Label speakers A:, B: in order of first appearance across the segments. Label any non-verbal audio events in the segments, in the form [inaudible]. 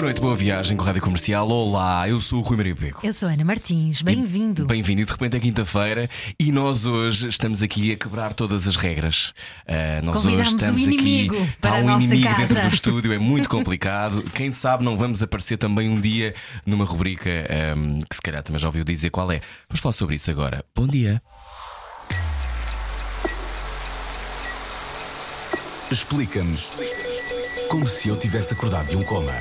A: Boa noite, boa viagem com a Rádio Comercial. Olá, eu sou o Rui Maria Peco.
B: Eu sou Ana Martins, bem-vindo.
A: Bem-vindo, e de repente é quinta-feira e nós hoje estamos aqui a quebrar todas as regras. Uh, nós
B: Convidamos
A: hoje estamos
B: um
A: aqui.
B: para
A: Há
B: a
A: um
B: nossa
A: inimigo
B: casa.
A: dentro do estúdio, é muito [laughs] complicado. Quem sabe não vamos aparecer também um dia numa rubrica um, que se calhar também já ouviu dizer qual é. Vamos falar sobre isso agora. Bom dia.
C: Explica-nos como se eu tivesse acordado de um coma.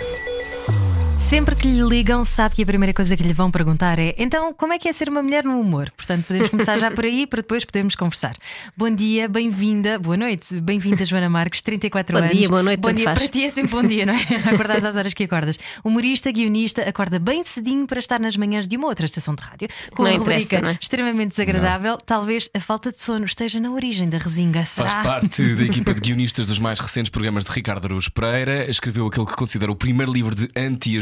B: Sempre que lhe ligam, sabe que a primeira coisa que lhe vão perguntar é: então, como é que é ser uma mulher no humor? Portanto, podemos começar já por aí para depois podermos conversar. Bom dia, bem-vinda, boa noite, bem-vinda, Joana Marques, 34
D: Bom
B: anos.
D: dia, boa noite,
B: bom dia.
D: faz.
B: Para ti é sempre bom dia, não é? [laughs] Acordares às horas que acordas. Humorista, guionista, acorda bem cedinho para estar nas manhãs de uma outra estação de rádio. Com
D: Não
B: uma rubrica
D: não é?
B: extremamente desagradável. Talvez a falta de sono esteja na origem da resinga.
A: Faz
B: Será?
A: parte da equipa de guionistas dos mais recentes programas de Ricardo Araújo Pereira. Escreveu aquele que considera o primeiro livro de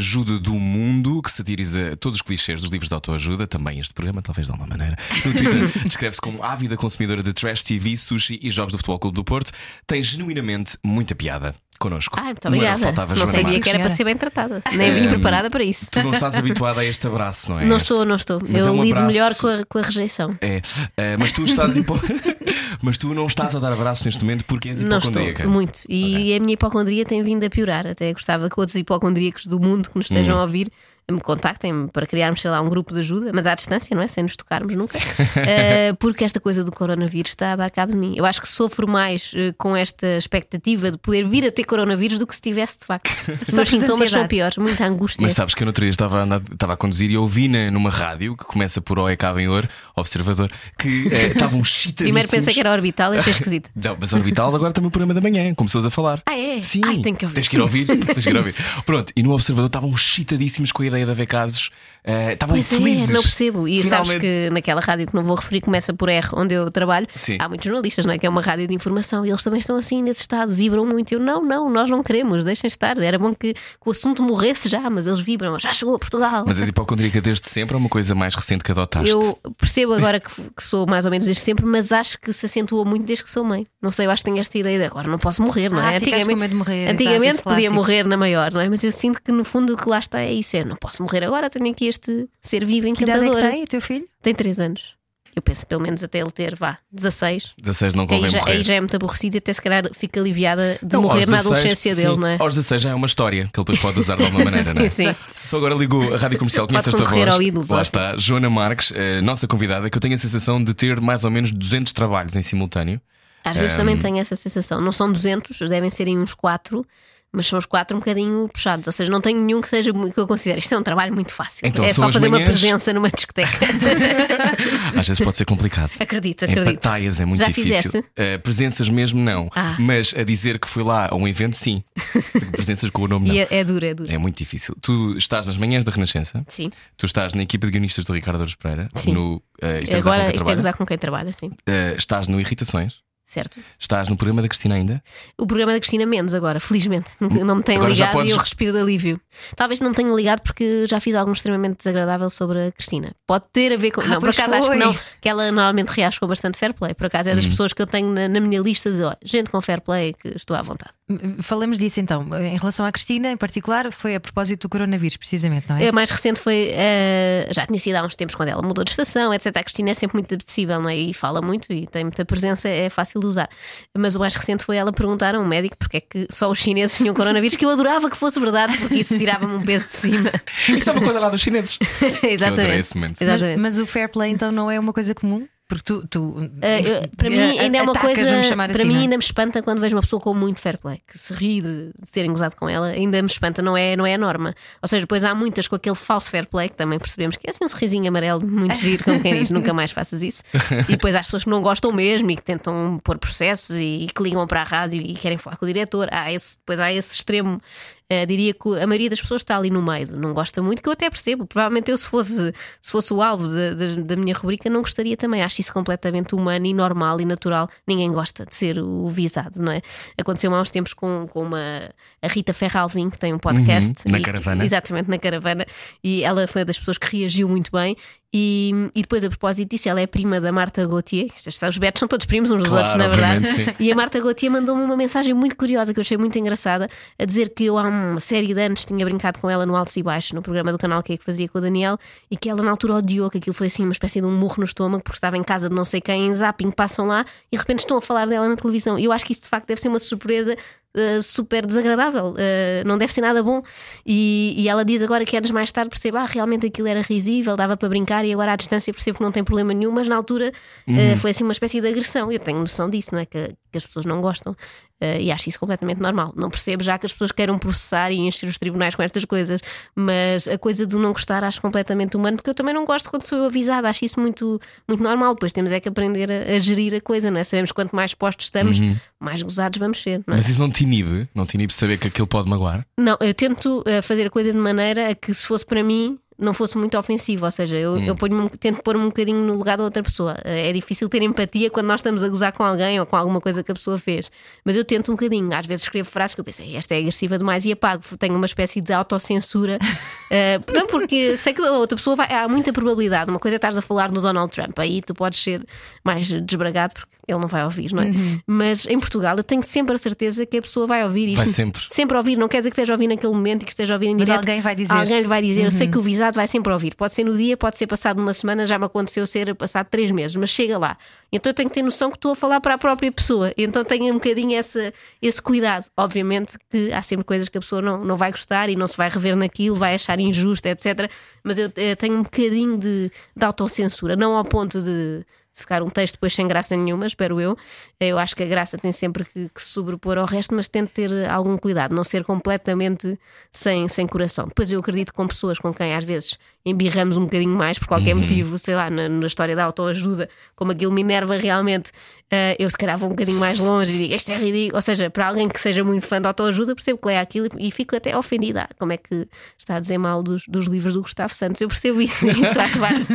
A: anti-ajuda do mundo, que satiriza todos os clichês dos livros de autoajuda. Também este programa, talvez de alguma maneira. No Twitter, [laughs] descreve-se como ávida consumidora de trash TV, sushi e jogos do Futebol Clube do Porto. Tem genuinamente muita piada connosco.
D: Ai, muito
A: Não
D: obrigada.
A: faltava,
D: Não sabia
A: Marques.
D: que era para ser bem tratada. Nem vim preparada para isso.
A: Tu não estás [laughs] habituada a este abraço, não é?
D: Não
A: Este-
D: estou, não estou.
A: Mas é
D: Eu
A: um
D: lido
A: abraço-
D: melhor com a, com a rejeição.
A: É, eh, mas tu estás hipo... [laughs] mas tu não estás a dar abraços neste momento porque és
D: Não estou,
A: hipocondríaca.
D: muito. E
A: Ok.
D: a minha hipocondria tem vindo a piorar. Até gostava que outros hipocondríacos do mundo que nos estejam
A: Hum.
D: a ouvir me contactem para criarmos, sei lá, um grupo de ajuda, mas à distância, não é? Sem nos tocarmos nunca. [laughs] Eh, porque esta coisa do coronavírus está a dar cabo de mim. Eu acho que sofro mais eh, com esta expectativa de poder vir a ter coronavírus do que se tivesse de facto. [laughs] Os meus sintomas são piores, muita angústia.
A: Mas sabes que eu no outro dia estava a, andar- estava a conduzir e ouvi na, numa rádio que começa por OEK Benhor, Observador, que eh, [laughs] estavam chitadíssimos.
D: Primeiro pensei que era orbital e achei esquisito.
A: Não, mas Orbital agora também o programa da manhã, com pessoas a falar.
D: Ah, é?
A: Sim,
D: Ai, tenho que ouvir
A: tens que ir ouvir. tens que ir ouvir. Pronto, e no Observador estavam chitadíssimos com a ideia de haver casos. Eh, estavam
D: Pois
A: felizes.
D: é, não percebo. E sabes
A: Finalmente.
D: que naquela rádio que não vou referir, começa por R, onde eu trabalho,
A: Sim.
D: há muitos jornalistas, não é? Que é uma rádio de informação e eles também estão assim nesse estado, vibram muito. Eu, não, não, nós não queremos, deixem estar. Era bom que, que o assunto morresse já, mas eles vibram, já chegou a Portugal.
A: Mas és hipocondríaca desde sempre ou uma coisa mais recente que adotaste?
D: Eu percebo agora que, que sou mais ou menos desde sempre, mas acho que se acentuou muito desde que sou mãe. Não sei, eu acho que tenho esta ideia de agora não posso morrer, não
B: Ah,
D: é?
B: medo de morrer, exato,
D: antigamente
B: esse
D: podia
B: clássico.
D: morrer na maior, não é? Mas eu sinto que no fundo o que lá está é isso: é não posso morrer agora, tenho aqui este ser vivo
B: Que idade é que
D: encantador.
B: tem o teu filho?
D: Tem 3 anos. Eu penso pelo menos até ele ter, vá, 16.
A: 16 não
D: Que aí
A: convém
D: já,
A: morrer.
D: aí já é muito aborrecido e até se calhar fica aliviada de
A: Então,
D: morrer
A: aos
D: na
A: 16,
D: adolescência dele,
A: sim,
D: não é?
A: Aos 16 já é uma história que ele depois pode usar de alguma [laughs] maneira, não é?
D: Sim, sim.
A: Se agora ligou a rádio comercial, conhece esta voz.
D: ao Ídolos,
A: Lá está, Joana Marques, eh, nossa convidada, que eu tenho a sensação de ter mais ou menos 200 trabalhos em simultâneo.
D: Às vezes
A: Ehm,
D: também tenho essa sensação. Não são 200, devem serem uns 4, mas são os 4 um bocadinho puxados. Ou seja, não tenho nenhum que seja que eu considere. Isto é um trabalho muito fácil.
A: Então,
D: é só fazer uma
A: manhãs-
D: presença numa discoteca. [laughs]
A: Às vezes pode ser complicado.
D: acredito,
A: Em
D: acredito.
A: pataias é muito
D: Já
A: difícil.
D: fizeste?
A: Eh, presenças mesmo não.
D: Ah.
A: Mas a dizer que fui lá a um evento, sim. [laughs] presenças com o nome não.
D: É, é duro, é duro.
A: É muito difícil. Tu estás nas manhãs da Renascença,
D: Sim.
A: tu estás na equipa de guionistas do Ricardo Aros Pereira,
D: Sim.
A: no com
D: Agora isto é gozar com quem trabalha, sim.
A: Eh, estás no Irritações,
D: Certo.
A: estás no programa da Cristina ainda.
D: O programa da Cristina menos agora, felizmente. Não, me tenho ligado
A: podes-
D: e eu respiro de alívio. Talvez não me tenha ligado porque já fiz algo extremamente desagradável sobre a Cristina. Pode ter a ver com.
B: Ah,
D: não, por acaso acho que
B: foi.
D: não. Que ela normalmente reage com bastante fair play. Por acaso é das pessoas que eu tenho na, na minha lista de ó, gente com fair play que estou à vontade.
B: Falamos disso então. Em relação à Cristina, em particular, foi a propósito do coronavírus, precisamente, não é?
D: A mais recente foi. eh, já tinha sido há uns tempos quando ela mudou de estação, etc. A Cristina é sempre muito apetecível, não é? E fala muito e tem muita presença, é fácil de usar. Mas o mais recente foi ela perguntar a um médico porque é que só os chineses tinham coronavírus, que eu adorava que fosse verdade, porque isso tirava-me um peso de cima.
A: Isso é uma coisa lá dos chineses. [laughs]
D: Exatamente.
A: momento.
B: Mas,
D: Exatamente.
B: mas o fair play então não é uma coisa comum? Porque tu. tu
D: eu- para mim ainda é uma
B: atacas,
D: coisa. Para
B: assim,
D: mim
B: é?
D: ainda me espanta quando vejo uma pessoa com muito fair play, que se ri de, terem gozado com ela, ainda me espanta, não é, não é a norma. Ou seja, depois há muitas com aquele falso fair play que também percebemos que é assim um sorrisinho amarelo muito [laughs] giro, como quem diz, nunca mais faças isso. E depois há as pessoas que não gostam mesmo e que tentam pôr processos e, que ligam para a rádio e querem falar com o diretor. Há esse, depois há esse extremo Eh, diria que a maioria das pessoas está ali no meio, não gosta muito, que eu até percebo. Provavelmente eu, se fosse, se fosse o alvo da, da, da minha rubrica, não gostaria também. Acho isso completamente humano e normal e natural. Ninguém gosta de ser o visado, não é? Aconteceu há uns tempos com, com uma a Rita Ferralvin, que tem um podcast.
A: Uhum, na
D: e-
A: caravana.
D: Exatamente, na caravana. E ela foi uma das pessoas que reagiu muito bem. E, e depois, a propósito disso, ela é prima da Marta Gauthier. Estes- Os betos são todos primos uns dos
A: Claro,
D: outros, na verdade.
A: sim.
D: E a Marta Gauthier mandou-me uma mensagem muito curiosa que eu achei muito engraçada, a dizer que eu há uma série de anos tinha brincado com ela no Altos e Baixos, no programa do canal que, é que fazia com o Daniel, e que ela na altura odiou, que aquilo foi assim uma espécie de um murro no estômago, porque estava em casa de não sei quem, em zapping, passam lá e de repente estão a falar dela na televisão. E eu acho que isso de facto deve ser uma surpresa. Uh, super desagradável, uh, não deve ser nada bom. E, e ela diz agora que anos mais tarde percebe, ah, realmente aquilo era risível, dava para brincar, e agora à distância percebo que não tem problema nenhum, mas na altura uh, foi assim uma espécie de agressão. Eu tenho noção disso, não é? Que, que as pessoas não gostam. Uh, e acho isso completamente normal. Não percebo já que as pessoas queiram processar e encher os tribunais com estas coisas, mas a coisa do não gostar acho completamente humano, porque eu também não gosto quando sou eu avisada, acho isso muito, muito normal. Depois temos é que aprender a, a gerir a coisa, não é? Sabemos que quanto mais postos estamos, mais gozados vamos ser, não é?
A: Mas isso não te inibe? Não te inibe saber que aquilo pode magoar?
D: Não, eu tento eh, fazer a coisa de maneira a que se fosse para mim não fosse muito ofensivo, ou seja, eu, eu ponho tento pôr-me um bocadinho no lugar da outra pessoa. Eh, É difícil ter empatia quando nós estamos a gozar com alguém ou com alguma coisa que a pessoa fez, mas eu tento um bocadinho. Às vezes escrevo frases que eu penso, esta é agressiva demais e apago. Tenho uma espécie de autocensura, [laughs] Eh, não porque sei que a outra pessoa vai. Há muita probabilidade. Uma coisa é estares a falar no Donald Trump, aí tu podes ser mais desbragado porque ele não vai ouvir, não é? Mas em Portugal eu tenho sempre a certeza que a pessoa vai ouvir isto.
A: Vai sempre.
D: Sempre ouvir, não quer dizer que esteja a ouvir naquele momento e que esteja a ouvir em
B: Mas
D: direto.
B: alguém vai dizer.
D: Alguém lhe vai dizer, eu sei que o visado vai sempre ouvir. Pode ser no dia, pode ser passado uma semana, já me aconteceu ser passado três meses, mas chega lá. Então eu tenho que ter noção que estou a falar para a própria pessoa. Então tenho um bocadinho essa, esse cuidado. Obviamente que há sempre coisas que a pessoa não, não vai gostar e não se vai rever naquilo, vai achar injusto, etc. Mas eu eh, tenho um bocadinho de, de autocensura, não ao ponto de ficar um texto depois sem graça nenhuma, espero eu. Eu acho que a graça tem sempre que, que sobrepor ao resto, mas tento ter algum cuidado, não ser completamente sem, sem coração. Depois eu acredito com pessoas com quem às vezes embirramos um bocadinho mais por qualquer motivo, sei lá, na, na história da autoajuda, como aquilo me enerva realmente, eh, eu se calhar vou um bocadinho mais longe e digo isto é ridículo. Ou seja, para alguém que seja muito fã de autoajuda, percebo que lê aquilo e fico até ofendida. Ah, Como é que está a dizer mal dos, dos livros do Gustavo Santos? Eu percebo isso, [laughs] isso faz parte.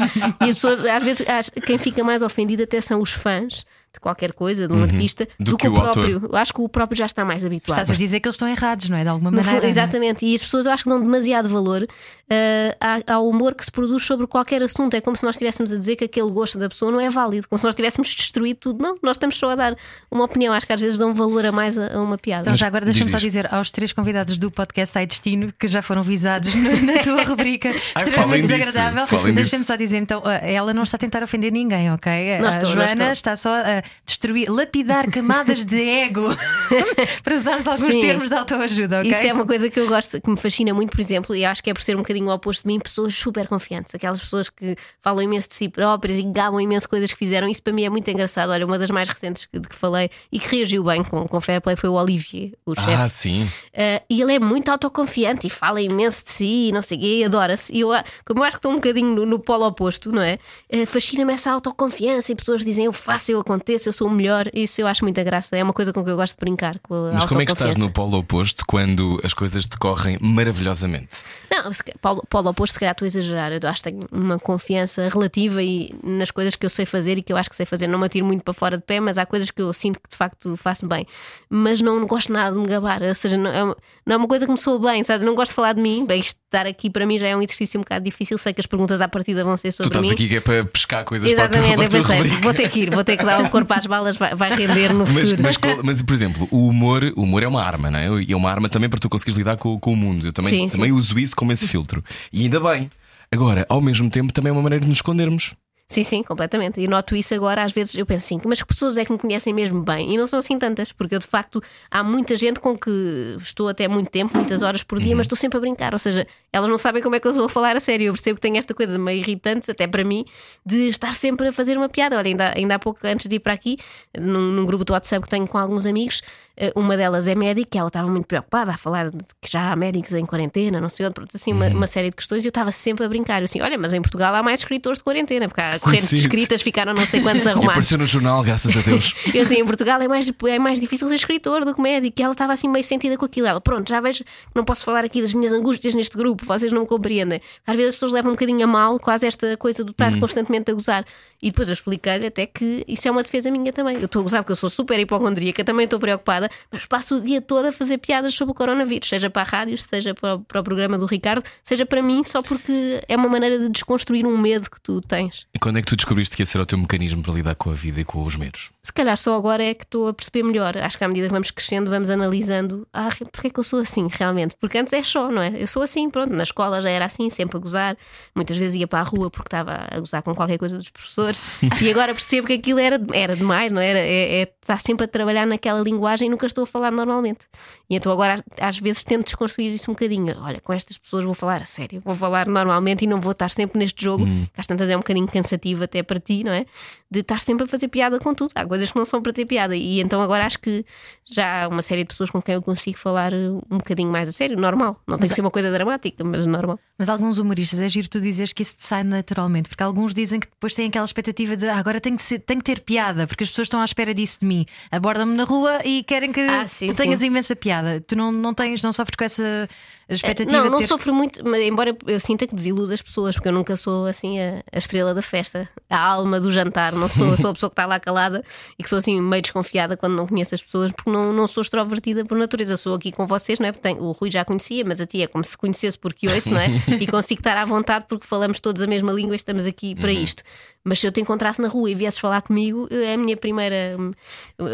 D: E as pessoas, às vezes, quem fica mais ofendido até são os fãs de qualquer coisa, de um artista,
A: Do
D: do,
A: que
D: que, o
A: autor.
D: próprio. Eu acho que o próprio já está mais habituado.
B: Estás a dizer que eles estão errados, não é? De alguma maneira.
D: fundo,
B: é?
D: exatamente, e as pessoas eu acho que dão demasiado valor eh, à- ao humor que se produz sobre qualquer assunto. É como se nós estivéssemos a dizer que aquele gosto da pessoa não é válido, como se nós tivéssemos destruído tudo. Não, nós estamos só a dar uma opinião. Acho que às vezes dão valor a mais a, a uma piada.
B: Então, já agora deixa-me só dizer aos três convidados do podcast Ai Destino que já foram visados no- na tua [laughs] rubrica
A: Ai,
B: extremamente desagradável. Deixa-me só dizer, então, ah, ela não está a tentar ofender ninguém, ok?
D: Não
B: a
D: estou, não
B: Joana
D: estou.
B: está só a destruir, lapidar camadas de ego [laughs] para usarmos alguns
D: Sim.
B: termos de autoajuda, ok?
D: Isso é uma coisa que eu gosto, que me fascina muito, por exemplo, e acho que é por ser um bocadinho o oposto de mim, pessoas super confiantes, aquelas pessoas que falam imenso de si próprias e gabam imenso coisas que fizeram. Isso para mim é muito engraçado. Olha, uma das mais recentes que- de que falei e que reagiu bem com, com Fair Play foi o Olivier, o chefe.
A: Ah, sim.
D: Uh, e ele é muito autoconfiante e fala imenso de si e não sei o quê, e adora-se. E eu, como eu acho que estou um bocadinho no, no polo oposto, não é? Uh, Fascina-me essa autoconfiança e pessoas dizem eu faço, eu aconteço, eu sou o melhor. Isso eu acho muita graça. É uma coisa com que eu gosto de brincar. Com
A: Mas como é que estás no polo oposto quando as coisas decorrem maravilhosamente?
D: Não, polo, polo oposto, se calhar estou a exagerar. Eu acho que tenho uma confiança relativa e nas coisas que eu sei fazer e que eu acho que sei fazer. Não me atiro muito para fora de pé, mas há coisas que eu sinto que de facto faço bem. Mas não gosto nada de me gabar. Ou seja, não é, uma- não é uma coisa que me soa bem, sabes? Não gosto de falar de mim. Bem, isto estar aqui para mim já é um exercício um bocado difícil. Sei que as perguntas à partida vão ser
A: Tu
D: sobre
A: estás
D: mim.
A: aqui que é para pescar coisas
D: Exatamente,
A: para a tua,
D: eu
A: para tua
D: pensei, vou ter que ir, vou ter que dar o corpo [laughs] às balas, vai, vai render no
A: Mas,
D: futuro.
A: mas, qual- mas, por exemplo, o humor, o humor é uma arma, não é? E é uma arma também para tu conseguires lidar com, com o mundo. Eu também,
D: Sim, sim.
A: também uso isso como esse filtro. E ainda bem. Agora, ao mesmo tempo, também é uma maneira de nos escondermos.
D: Sim, sim, completamente. E noto isso agora, às vezes eu penso assim, mas que pessoas é que me conhecem mesmo bem? E não são assim tantas, porque eu de facto há muita gente com que estou até muito tempo, muitas horas por dia, mas estou sempre a brincar. Ou seja, elas não sabem como é que eu estou a falar a sério. Eu percebo que tenho esta coisa meio irritante, até para mim, de estar sempre a fazer uma piada. Olha, ainda, ainda há pouco, antes de ir para aqui, num, num grupo do WhatsApp que tenho com alguns amigos, eh, uma delas é médica, ela estava muito preocupada a falar de que já há médicos em quarentena, não sei onde, pronto, assim, uma, uma série de questões, e eu estava sempre a brincar. Eu assim, olha, mas em Portugal há mais escritores de quarentena, porque há correntes
A: Sim.
D: escritas, ficaram não sei quantos [laughs]
A: E
D: arrumados.
A: apareceu no jornal, graças a Deus. [laughs]
D: Eu assim, em Portugal é mais, é mais difícil ser escritor do que médico. E ela estava assim meio sentida com aquilo. Ela, pronto, já vejo que não posso falar aqui das minhas angústias neste grupo, vocês não me compreendem. Às vezes as pessoas levam um bocadinho a mal quase esta coisa do estar constantemente a gozar. E depois eu expliquei-lhe até que isso é uma defesa minha também. Eu estou a gozar porque eu sou super hipocondríaca, também estou preocupada, mas passo o dia todo a fazer piadas sobre o coronavírus, seja para a rádio, seja para o, para o programa do Ricardo, seja para mim, só porque é uma maneira de desconstruir um medo que tu tens.
A: E quando é que tu descobriste que esse era o teu mecanismo para lidar com a vida e com os medos?
D: Se calhar só agora é que estou a perceber melhor. Acho que à medida que vamos crescendo, vamos analisando. Ah, porque é que eu sou assim, realmente? Porque antes é só, não é? Eu sou assim, pronto. Na escola já era assim, sempre a gozar. Muitas vezes ia para a rua porque estava a gozar com qualquer coisa dos professores. [laughs] e agora percebo que aquilo era, era demais, não é? era? É, é estar sempre a trabalhar naquela linguagem e nunca estou a falar normalmente. E então agora, às vezes, tento desconstruir isso um bocadinho. Olha, com estas pessoas vou falar a sério, vou falar normalmente e não vou estar sempre neste jogo, que às tantas é um bocadinho cansativo até para ti, não é? De estar sempre a fazer piada com tudo. Coisas que não são para ter piada. E então agora acho que já há uma série de pessoas com quem eu consigo falar uh, um bocadinho mais a sério, normal. Não tem que ser uma coisa dramática, mas normal.
B: Mas alguns humoristas é giro tu dizeres que isso te sai naturalmente, porque alguns dizem que depois têm aquela expectativa de "Ah, agora tem que, ser, tem que ter piada, porque as pessoas estão à espera disso de mim. Abordam-me na rua e querem que
D: Ah, sim,
B: tu tenhas
D: sim.
B: imensa piada. Tu não, não tens, não sofres com essa expectativa
D: Não, não
B: ter...
D: sofro muito, mas embora eu sinta que desiludo as pessoas, porque eu nunca sou assim a, a estrela da festa, a alma do jantar. Não sou, sou a pessoa que está lá calada e que sou assim meio desconfiada quando não conheço as pessoas, porque não, não sou extrovertida por natureza. Sou aqui com vocês, não é? Porque o Rui já conhecia, mas a ti é como se conhecesse porque ouço, não é? [laughs] E consigo estar à vontade porque falamos todos a mesma língua e estamos aqui para isto. Mas se eu te encontrasse na rua e viesses falar comigo, a minha primeira,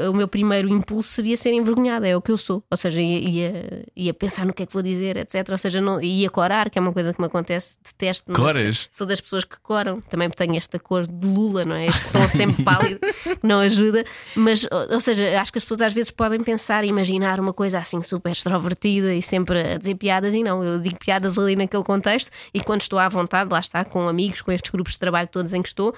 D: o meu primeiro impulso seria ser envergonhada, é o que eu sou. Ou seja, ia, ia, pensar no que é que vou dizer, etc. Ou seja, não, ia corar, que é uma coisa que me acontece, detesto.
A: Coras?
D: Sou das pessoas que coram, também tenho esta cor de Lula, não é? Este tom sempre pálido, não ajuda. Mas, ou seja, acho que as pessoas às vezes podem pensar e imaginar uma coisa assim super extrovertida e sempre a dizer piadas, e não, eu digo piadas ali naquele contexto e quando estou à vontade, lá está, com amigos, com estes grupos de trabalho todos em que estou.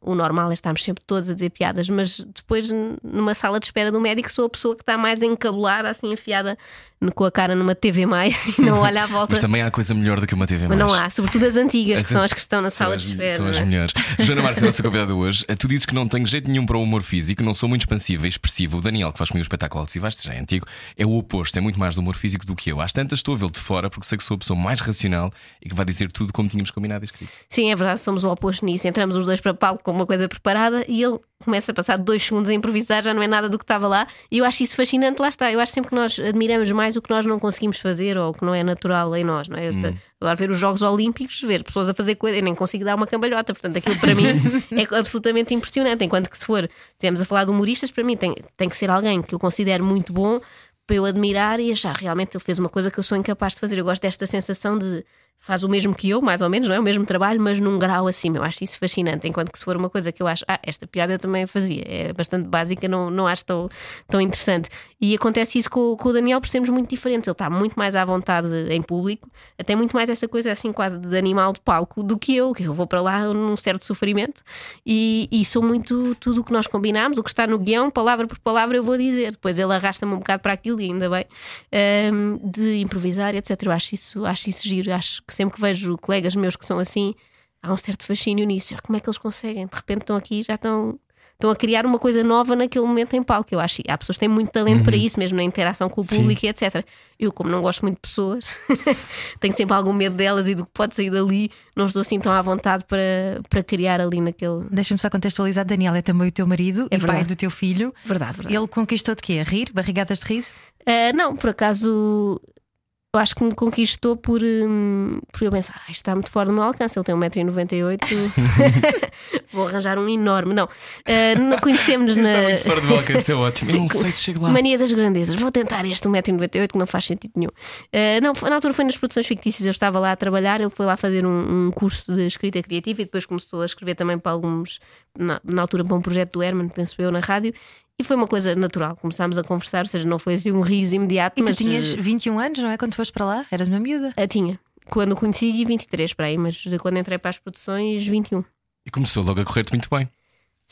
D: O normal é estarmos sempre todos a dizer piadas, mas depois, numa sala de espera do médico, sou a pessoa que está mais encabulada, assim enfiada com a cara numa TV mais [laughs] e não [laughs] olha à volta.
A: Mas também há coisa melhor do que uma TV
D: Mas
A: mais.
D: não há, sobretudo as antigas, [laughs] que são as que estão na sala
A: as,
D: de espera.
A: são as
D: é?
A: melhores. Joana Marques, a nossa convidada hoje. Tu dizes que não tenho jeito nenhum para o humor físico, não sou muito expansiva e expressiva. O Daniel, que faz comigo o espetáculo Alto Vasto, já é antigo, é o oposto, é muito mais do humor físico do que eu. Às tantas estou a vê-lo de fora porque sei que sou a pessoa mais racional e que vai dizer tudo como tínhamos combinado e escrito.
D: Sim, é verdade, somos o oposto nisso. Entramos os dois para palco com uma coisa preparada e ele começa a passar dois segundos a improvisar, já não é nada do que estava lá. E eu acho isso fascinante, lá está. Eu acho sempre que nós admiramos mais o que nós não conseguimos fazer ou o que não é natural em nós. Não é? Eu te- adoro ver os Jogos Olímpicos, ver pessoas a fazer coisa, eu nem consigo dar uma cambalhota. Portanto, aquilo para mim [laughs] é absolutamente impressionante. Enquanto que se for, estivemos a falar de humoristas, para mim tem, tem que ser alguém que eu considero muito bom para eu admirar e achar realmente ele fez uma coisa que eu sou incapaz de fazer. Eu gosto desta sensação de faz o mesmo que eu, mais ou menos, não é? O mesmo trabalho, mas num grau acima. Eu acho isso fascinante. Enquanto que se for uma coisa que eu acho, ah, esta piada eu também fazia, é bastante básica, não, não acho tão, tão interessante. E acontece isso com, com o Daniel por sermos muito diferentes. Ele está muito mais à vontade em público, até muito mais essa coisa assim, quase de animal de palco do que eu, que eu vou para lá num certo sofrimento e, e sou muito tudo o que nós combinámos, o que está no guião, palavra por palavra, eu vou dizer. Depois ele arrasta-me um bocado para aquilo e ainda bem, hum, de improvisar, etc. Eu acho isso, acho isso giro. Acho que sempre que vejo colegas meus que são assim, há um certo fascínio nisso. Como é que eles conseguem? De repente estão aqui e já estão. Estão a criar uma coisa nova naquele momento em palco. Eu acho há pessoas que têm muito talento para isso, mesmo na interação com o público e etc. Eu, como não gosto muito de pessoas, [laughs] tenho sempre algum medo delas e do que pode sair dali, não estou assim tão à vontade para, para criar ali naquele.
B: Deixa-me só contextualizar, Daniel é também o teu marido
D: É
B: e pai
D: verdade.
B: do teu filho.
D: Verdade, verdade.
B: Ele conquistou de quê? A rir? Barrigadas de riso?
D: Ah, não, por acaso eu acho que me conquistou por, hum, por eu pensar, ah, isto está muito fora do meu alcance. Ele tem 1,98m, [laughs] vou arranjar um enorme. Não, Ah, não conhecemos na.
A: Fora do alcance é ótimo. Eu não sei se chego lá.
D: Mania das grandezas, vou tentar este 1,98m que não faz sentido nenhum. Ah, não, na altura foi nas produções fictícias, eu estava lá a trabalhar, ele foi lá fazer um, um curso de escrita criativa e depois começou a escrever também para alguns, na, na altura para um projeto do Herman, penso eu, na rádio, e foi uma coisa natural. Começámos a conversar, ou seja, não foi assim um riso imediato,
B: E
D: mas
B: tu tinhas
D: eh,
B: 21 anos, não é? Quando foste para lá? Eras uma miúda.
D: a tinha. Quando o conheci, 23 para aí, mas quando entrei para as produções, 21.
A: E começou logo a correr-te muito bem.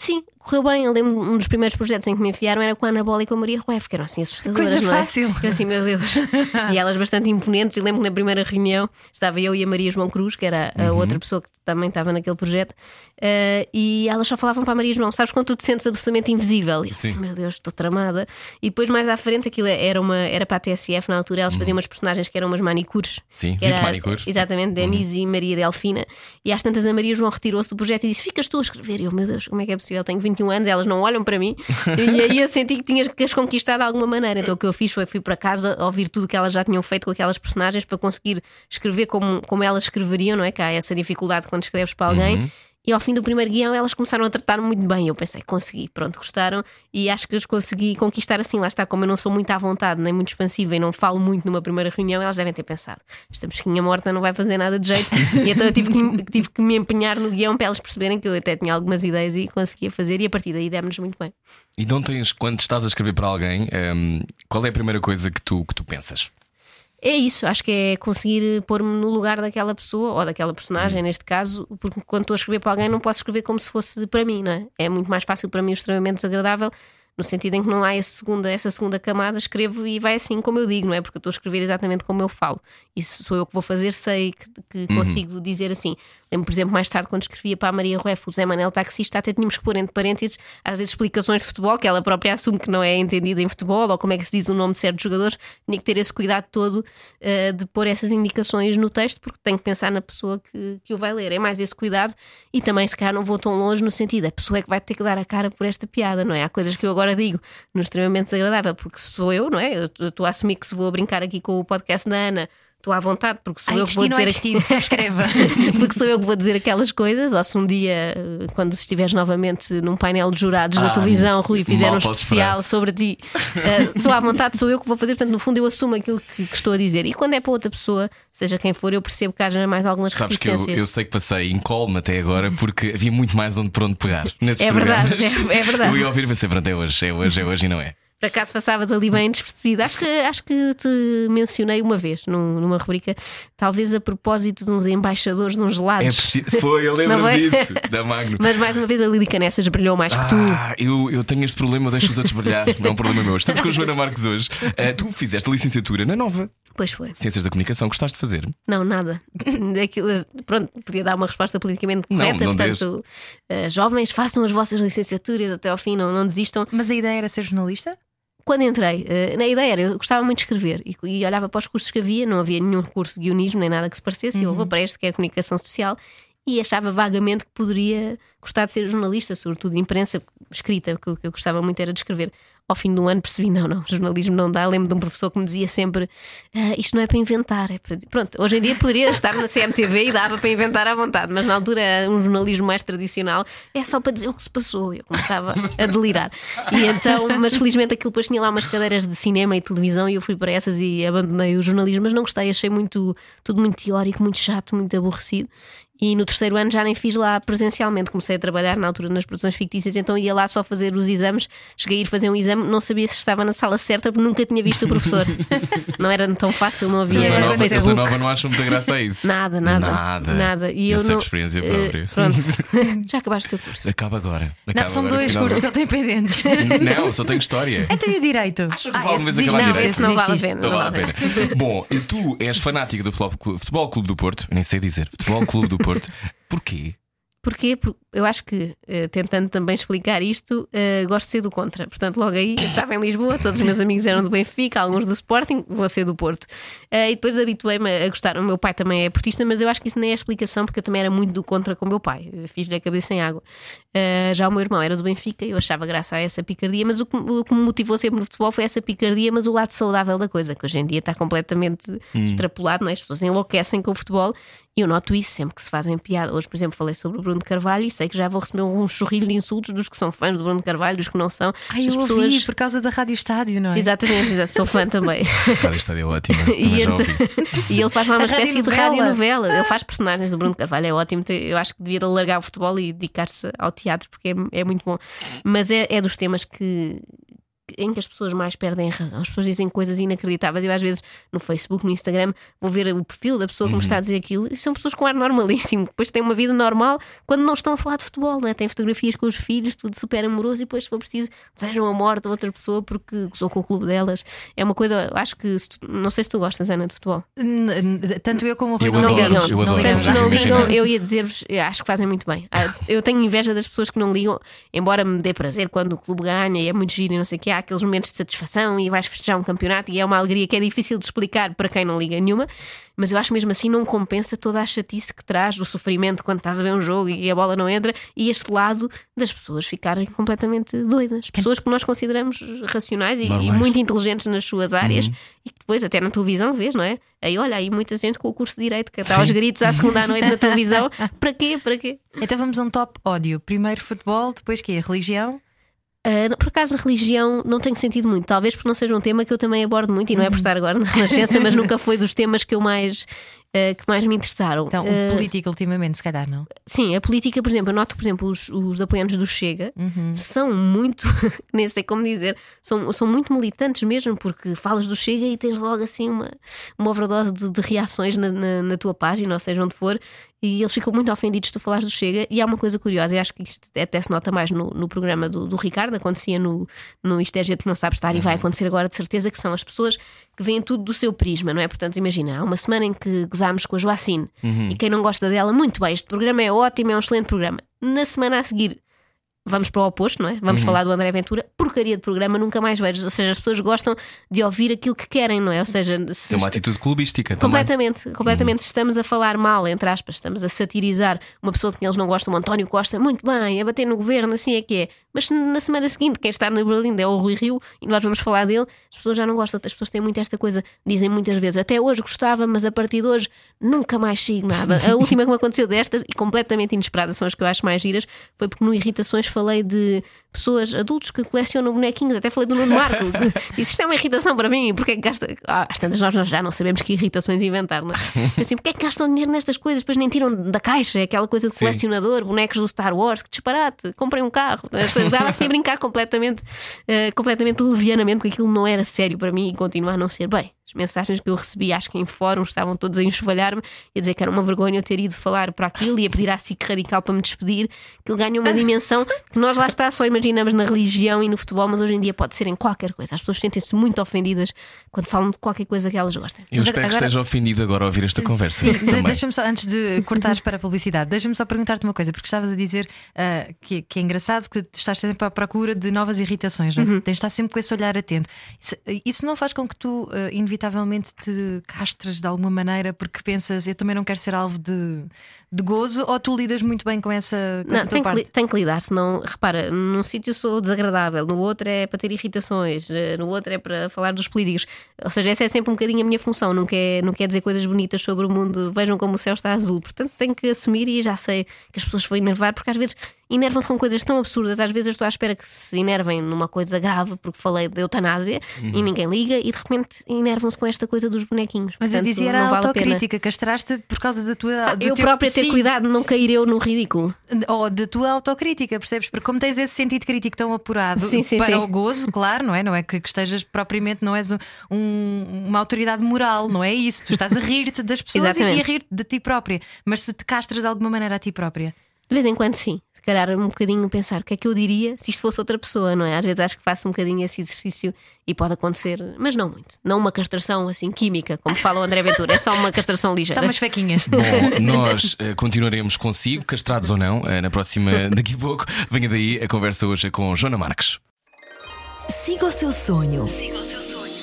D: Sim, correu bem. Eu lembro um dos primeiros projetos em que me enfiaram era com a Ana Bola e com a Maria Rueff, que eram assim assustadoras.
B: Coisa
D: não é?
B: fácil.
D: Eu assim, meu Deus. [laughs] e elas bastante imponentes. E lembro que na primeira reunião estava eu e a Maria João Cruz, que era a
A: Uhum.
D: outra pessoa que também estava naquele projeto, eh, e elas só falavam para a Maria João. Sabes quando tu te sentes absolutamente invisível? E eu assim,
A: Sim.
D: meu Deus, estou tramada. E depois mais à frente aquilo era, uma, era para a TSF na altura, elas faziam umas personagens que eram umas manicures.
A: Uhum. Sim,
D: era-
A: Manicure.
D: Exatamente, Denise e Maria Delfina. E às tantas a Maria João retirou-se do projeto e disse: Ficas tu a escrever. E eu, meu Deus, como é que é possível? Tenho 21 anos, elas não olham para mim. e aí eu senti que tinhas que as conquistar de alguma maneira. Então o que eu fiz foi fui para casa ouvir tudo que elas já tinham feito com aquelas personagens para conseguir escrever como, como elas escreveriam, não é? Que há essa dificuldade quando escreves para alguém. E ao fim do primeiro guião elas começaram a tratar muito bem. Eu pensei, consegui, pronto, gostaram e acho que as consegui conquistar assim. Lá está, como eu não sou muito à vontade, nem muito expansiva e não falo muito numa primeira reunião, elas devem ter pensado: esta mosquinha morta não vai fazer nada de jeito. [laughs] e então eu tive que, tive que me empenhar no guião para elas perceberem que eu até tinha algumas ideias e conseguia fazer, e a partir daí demos-nos muito bem.
A: E não tens, quando estás a escrever para alguém, hum, qual é a primeira coisa que tu, que tu pensas?
D: É isso, acho que é conseguir pôr-me no lugar daquela pessoa ou daquela personagem, neste caso, porque quando estou a escrever para alguém não posso escrever como se fosse para mim, não é? É muito mais fácil para mim, extremamente desagradável, no sentido em que não há esse segunda, essa segunda camada, escrevo e vai assim como eu digo, não é? Porque eu estou a escrever exatamente como eu falo. E se sou eu que vou fazer, sei que, que consigo dizer assim. Por exemplo, mais tarde, quando escrevia para a Maria Rueff, o Zé Manel taxista, até tínhamos que pôr entre parênteses, às vezes, explicações de futebol, que ela própria assume que não é entendida em futebol, ou como é que se diz o nome de certos jogadores, tinha que ter esse cuidado todo eh, de pôr essas indicações no texto, porque tenho que pensar na pessoa que, que o vai ler. É mais esse cuidado, e também, se calhar, não vou tão longe no sentido, a pessoa é que vai ter que dar a cara por esta piada, não é? Há coisas que eu agora digo no extremamente desagradável, porque sou eu, não é? Eu estou a assumir que se vou brincar aqui com o podcast da Ana. Estou à vontade, porque sou
B: Ai,
D: eu que vou dizer
B: destino, subscreva. [laughs]
D: porque sou eu que vou dizer aquelas coisas, ou se um dia, quando estiveres novamente num painel de jurados da
A: Ah,
D: televisão, Rui, fizer um especial sobre ti, eh, estou à vontade, sou eu que vou fazer, portanto, no fundo, eu assumo aquilo que, que estou a dizer. E quando é para outra pessoa, seja quem for, eu percebo que haja mais algumas
A: Sabes que eu, eu sei que passei incólume até agora porque havia muito mais onde por onde pegar nesses
D: É verdade, é- é verdade.
A: Eu ia ouvir e pensei, pronto, é hoje, é hoje, é hoje e não é.
D: Por acaso passavas ali bem despercebido. Acho que, acho que te mencionei uma vez num- numa rubrica, talvez a propósito de uns embaixadores de uns
A: É
D: gelados.
A: preciso. Foi, eu
D: Não
A: lembro-me
D: é?
A: disso, [laughs] da Magno.
D: Mas mais uma vez a Lílica nessas brilhou mais que tu.
A: Ah, eu, eu tenho este problema, deixo os outros brilhar, não é um problema meu. Estamos com a Joana Marques hoje. Ah, tu fizeste a licenciatura na Nova
D: Pois foi.
A: Ciências da Comunicação, gostaste de fazer?
D: Não, nada. [laughs] Aquilo, pronto, podia dar uma resposta politicamente
A: Não,
D: correta.
A: não
D: portanto, eh, jovens, façam as vossas licenciaturas até ao fim, não, não desistam.
B: Mas a ideia era ser jornalista?
D: Quando entrei, eh, na ideia era, eu gostava muito de escrever e, e olhava para os cursos que havia, não havia nenhum curso de guionismo nem nada que se parecesse, e eu vou para este que é a comunicação social. E achava vagamente que poderia gostar de ser jornalista, sobretudo de imprensa escrita, que o que eu gostava muito era de escrever. Ao fim do ano percebi, não, não, jornalismo não dá. Lembro de um professor que me dizia sempre: "Ah, isto não é para inventar, é para. Pronto, hoje em dia poderia [laughs] estar na CMTV e dava para inventar à vontade, mas na altura um jornalismo mais tradicional é só para dizer o que se passou. Eu começava a delirar. E então, mas felizmente aquilo depois tinha lá umas cadeiras de cinema e televisão e eu fui para essas e abandonei o jornalismo, mas não gostei, achei muito, tudo muito teórico, muito chato, muito aborrecido. E no terceiro ano já nem fiz lá presencialmente. Comecei a trabalhar na altura nas produções fictícias, então ia lá só fazer os exames. Cheguei a ir fazer um exame, não sabia se estava na sala certa porque nunca tinha visto o professor. [laughs] não era tão fácil, não havia
A: a Nova,
D: Facebook.
A: Nova não acham muita graça a isso.
D: Nada, nada.
A: Nada.
D: Nada. E eu,
A: eu
D: não.
A: experiência
D: eh,
A: própria.
D: pronto, [laughs] já acabaste o teu curso.
A: Acaba agora. Acaba
B: Não, são
A: agora,
B: dois cursos que ele tem pendentes. [laughs]
A: Não, só tenho história.
B: então e o direito?
A: Acho que
B: Ah,
A: vale acabar
D: Não,
A: direito.
D: esse não vale a pena.
A: Não vale a pena. Bom, e tu és fanática do Futebol Clube, Futebol Clube do Porto, eu nem sei dizer, Futebol Clube do Porto. Porquê?
D: Porquê? Porque eu acho que, eh, tentando também explicar isto, eh, gosto de ser do contra. Portanto, logo aí, eu estava em Lisboa, todos os meus amigos eram do Benfica, alguns do Sporting, vou ser do Porto. Eh, e depois habituei-me a gostar. O meu pai também é portista, mas eu acho que isso nem é explicação, porque eu também era muito do contra com o meu pai. Fiz-lhe a cabeça em água. Já o meu irmão era do Benfica, eu achava graça a essa picardia, mas o que, o que me motivou sempre no futebol foi essa picardia, mas o lado saudável da coisa, que hoje em dia está completamente extrapolado, não é? as pessoas enlouquecem com o futebol. E eu noto isso sempre que se fazem piada. Hoje, por exemplo, falei sobre o Bruno de Carvalho e sei que já vou receber um chorrilho de insultos dos que são fãs do Bruno de Carvalho, dos que não são.
B: Ai,
D: As
B: eu ouvi por causa da Rádio Estádio, não é?
D: Exatamente, exato, sou fã também. [laughs]
A: Cara, isto é ótimo. [laughs] Também
D: E, ent- [laughs] e ele faz lá uma
B: A
D: espécie de
B: radionovela.
D: radionovela. Ele faz personagens. O Bruno de Carvalho é ótimo. Eu acho que devia largar o futebol e dedicar-se ao teatro porque é, é muito bom. Mas é, é dos temas que, em que as pessoas mais perdem a razão. As pessoas dizem coisas inacreditáveis. Eu, às vezes, no Facebook, no Instagram, vou ver o perfil da pessoa que me está a dizer aquilo e são pessoas com ar normalíssimo. Depois têm uma vida normal quando não estão a falar de futebol, não é? Têm fotografias com os filhos, tudo super amoroso e depois, se for preciso, desejam a morte a outra pessoa porque gozou com o clube delas. É uma coisa, acho que, se tu- não sei se tu gostas, Ana, de futebol.
B: Tanto eu como o Rui
A: Eu
B: não
A: eu
B: não
D: se ligam, eu ia dizer-vos, acho que fazem muito bem. Ah, Eu tenho inveja das pessoas que não ligam, embora me dê prazer quando o clube ganha e é muito giro e não sei o que, há aqueles momentos de satisfação e vais festejar um campeonato e é uma alegria que é difícil de explicar para quem não liga nenhuma, mas eu acho mesmo assim não compensa toda a chatice que traz o sofrimento quando estás a ver um jogo e a bola não entra e este lado das pessoas ficarem completamente doidas. Pessoas que nós consideramos racionais e, e muito inteligentes nas suas áreas e que depois até na televisão vês, não é? Aí olha, aí muita gente com o curso de Direito que está aos gritos à segunda à [laughs] noite na televisão. Para quê? Para quê?
B: Então vamos a um top ódio. Primeiro futebol, depois que é religião.
D: Ah, por acaso, a religião não tem sentido muito, talvez porque não seja um tema que eu também abordo muito, e não é por estar agora na [laughs] Renascença, mas nunca foi dos temas que eu mais, ah, que mais me interessaram.
B: Então,
D: Ah,
B: o político, ultimamente, se calhar não.
D: sim, a política, por exemplo, eu noto, por exemplo, os, os apoiantes do Chega são muito, [laughs] nem sei como dizer, são, são muito militantes mesmo, porque falas do Chega e tens logo assim uma, uma overdose de, de reações na, na, na tua página, ou seja, onde for, e eles ficam muito ofendidos se tu falares do Chega. E há uma coisa curiosa, e acho que isto até se nota mais no, no programa do, do Ricardo, acontecia no, no Isto é Gente que Não Sabe Estar, e vai acontecer agora de certeza, que são as pessoas que veem tudo do seu prisma, não é? Portanto, imagina, há uma semana em que gozámos com a Joacine, e quem não gosta dela, muito bem, este programa é ótimo, é um excelente programa. Na semana a seguir. Vamos para o oposto, não é? Vamos falar do André Ventura, porcaria de programa, nunca mais vejo. Ou seja, as pessoas gostam de ouvir aquilo que querem, não é? Ou seja, se
A: Tem uma atitude clubística também.
D: Completamente, completamente. Estamos a falar mal, entre aspas, estamos a satirizar uma pessoa de quem eles não gostam, o António Costa, muito bem, a bater no governo, assim é que é. Mas na semana seguinte, quem está no Berlim é o Rui Rio e nós vamos falar dele, as pessoas já não gostam, as pessoas têm muito esta coisa, dizem muitas vezes, até hoje gostava, mas a partir de hoje nunca mais sigo nada. A última que me aconteceu destas, e completamente inesperada, são as que eu acho mais giras, foi porque no Irritações falei de pessoas adultos que colecionam bonequinhos, até falei do Nuno Marco, [laughs] disse isto é uma irritação para mim, porque é que gasta. Ah, às tantas nós já não sabemos que irritações inventar, não é? [laughs] Assim, porque é que gastam dinheiro nestas coisas, depois nem tiram da caixa, é aquela coisa de colecionador, bonecos do Star Wars, que disparate, comprem um carro. [laughs] As coisas Dava assim a brincar completamente, eh, completamente levianamente, que aquilo não era sério para mim e continua a não ser. Bem, as mensagens que eu recebi, acho que em fóruns estavam todos a enxovalhar-me e a dizer que era uma vergonha eu ter ido falar para aquilo e a pedir à SIC radical para me despedir, que ele ganha uma dimensão que nós lá está, só imaginamos na religião e no futebol, mas hoje em dia pode ser em qualquer coisa. As pessoas sentem-se muito ofendidas quando falam de qualquer coisa que elas gostem.
A: Eu
B: Mas
A: espero que
B: agora-
A: esteja ofendido agora a ouvir esta conversa.
B: Deixa-me só, antes de cortares para a publicidade, deixa-me só perguntar-te uma coisa, porque estavas a dizer ah, que, que é engraçado que estás sempre à procura de novas irritações, não é?
D: Uhum.
B: tens de estar sempre com esse olhar atento. Isso, isso não faz com que tu, ah, inevitavelmente, te castres de alguma maneira porque pensas, eu também não quero ser alvo de, de gozo, ou tu lidas muito bem com essa, com
D: Não,
B: essa
D: tem, que, tem que lidar, senão, repara, num sítio sou desagradável, no outro é para ter irritações, eh, no outro é para falar dos políticos. Ou seja, essa é sempre um bocadinho a minha função, não quer, não quer dizer coisas bonitas sobre o mundo, vejam como o céu está azul. Portanto, tenho que assumir e já sei que as pessoas vão enervar, porque às vezes enervam-se com coisas tão absurdas, às vezes eu estou à espera que se enervem numa coisa grave, porque falei de eutanásia e ninguém liga, e de repente enervam-se com esta coisa dos bonequinhos.
B: Mas eu
D: Portanto,
B: dizia era
D: não vale
B: autocrítica, castraste por causa da tua. do
D: Eu
B: teu-
D: própria ter
B: Sim,
D: cuidado de não cair eu no ridículo.
B: Ou da tua autocrítica, percebes? Porque como tens esse sentido crítico tão apurado
D: Sim, sim,
B: para o gozo, claro, não é? Não é que, que estejas propriamente, não és um- um- uma autoridade moral, não é isso. Tu estás a rir-te das pessoas e, a rir-te de ti própria. Mas se te castras de alguma maneira a ti própria.
D: De vez em quando, sim. Se calhar um bocadinho pensar o que é que eu diria se isto fosse outra pessoa, não é? Às vezes acho que faço um bocadinho esse exercício e pode acontecer, mas não muito. Não uma castração assim química, como fala o André Ventura, é só uma castração
B: Só
D: ligeira.
B: umas fequinhas.
A: Bom, nós eh, continuaremos consigo, castrados ou não, eh, na próxima, [laughs] daqui a pouco. Venha daí, a conversa hoje é com Joana Marques.
E: Siga o seu sonho.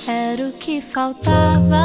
F: Era o que faltava.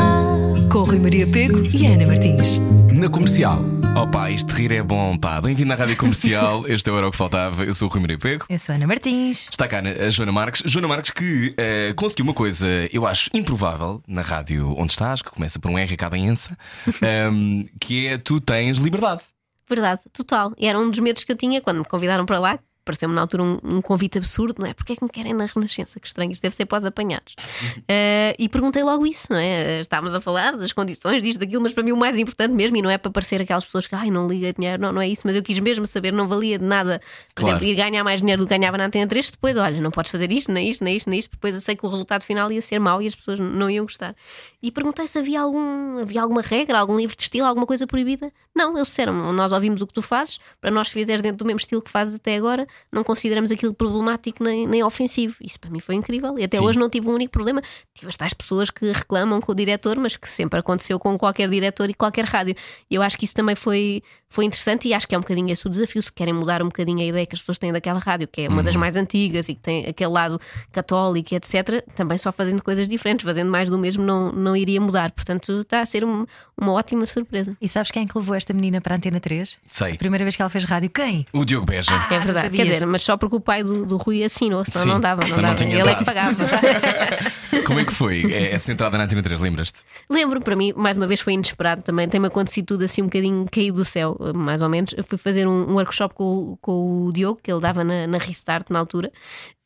E: Com Rui Maria Pego e Ana Martins.
C: Na comercial.
A: Opa, isto de rir é bom, pá. Bem-vindo à Rádio Comercial. [laughs] Este é o Era o que Faltava. Eu sou o Rui Maria Pego.
B: Eu sou a Ana Martins.
A: Está cá a Joana Marques. Joana Marques que eh, conseguiu uma coisa, eu acho, improvável na rádio onde estás, que começa por um R e acaba em Ensa, ehm, que é tu tens liberdade.
D: Verdade, total. E era um dos medos que eu tinha quando me convidaram para lá, pareceu-me na altura um, um convite absurdo, não é? Porque é que me querem na Renascença? Que estranho, isto deve ser pós-apanhados. Uh, e perguntei logo isso, não é? Estávamos a falar das condições, disto, daquilo, mas para mim o mais importante mesmo, e não é para parecer aquelas pessoas que ai, não liga dinheiro, não, não é isso, mas eu quis mesmo saber, não valia de nada, por
A: Claro.
D: exemplo, ir ganhar mais dinheiro do que ganhava na Antena 3, depois, olha, não podes fazer isto, nem isto, nem isto, nem isto, depois eu sei que o resultado final ia ser mau e as pessoas não iam gostar. E perguntei se havia, algum, havia alguma regra, algum livro de estilo, alguma coisa proibida. Não, eles disseram, nós ouvimos o que tu fazes, para nós fizeres dentro do mesmo estilo que fazes até agora, não consideramos aquilo problemático nem, nem ofensivo. Isso para mim foi incrível. E até
A: Sim.
D: hoje não tive um único problema. Tive as tais pessoas que reclamam com o diretor, mas que sempre aconteceu com qualquer diretor e qualquer rádio. E eu acho que isso também foi, foi interessante e acho que é um bocadinho esse o desafio. Se querem mudar um bocadinho a ideia que as pessoas têm daquela rádio, que é uma das mais antigas e que tem aquele lado católico e etc., também só fazendo coisas diferentes, fazendo mais do mesmo, não, não iria mudar. Portanto, está a ser um- uma ótima surpresa.
B: E sabes quem é que levou esta menina para a Antena 3?
A: Sei.
B: Primeira vez que ela fez rádio, quem?
A: O Diogo Beja.
D: É
B: Ah,
D: verdade.
B: sabias.
D: Quer dizer, mas só porque o pai do, do Rui assinou, senão
A: Sim,
D: não dava. Não
A: não
D: dava. Ele é que
A: dado.
D: pagava. [laughs]
A: Como é que foi é, essa entrada na Antena 3? Lembras-te?
D: Lembro, para mim, mais uma vez foi inesperado também. Tem-me acontecido tudo assim um bocadinho caído do céu, mais ou menos. Eu fui fazer um, um workshop com, o- com o Diogo, que ele dava na, na Restart na altura.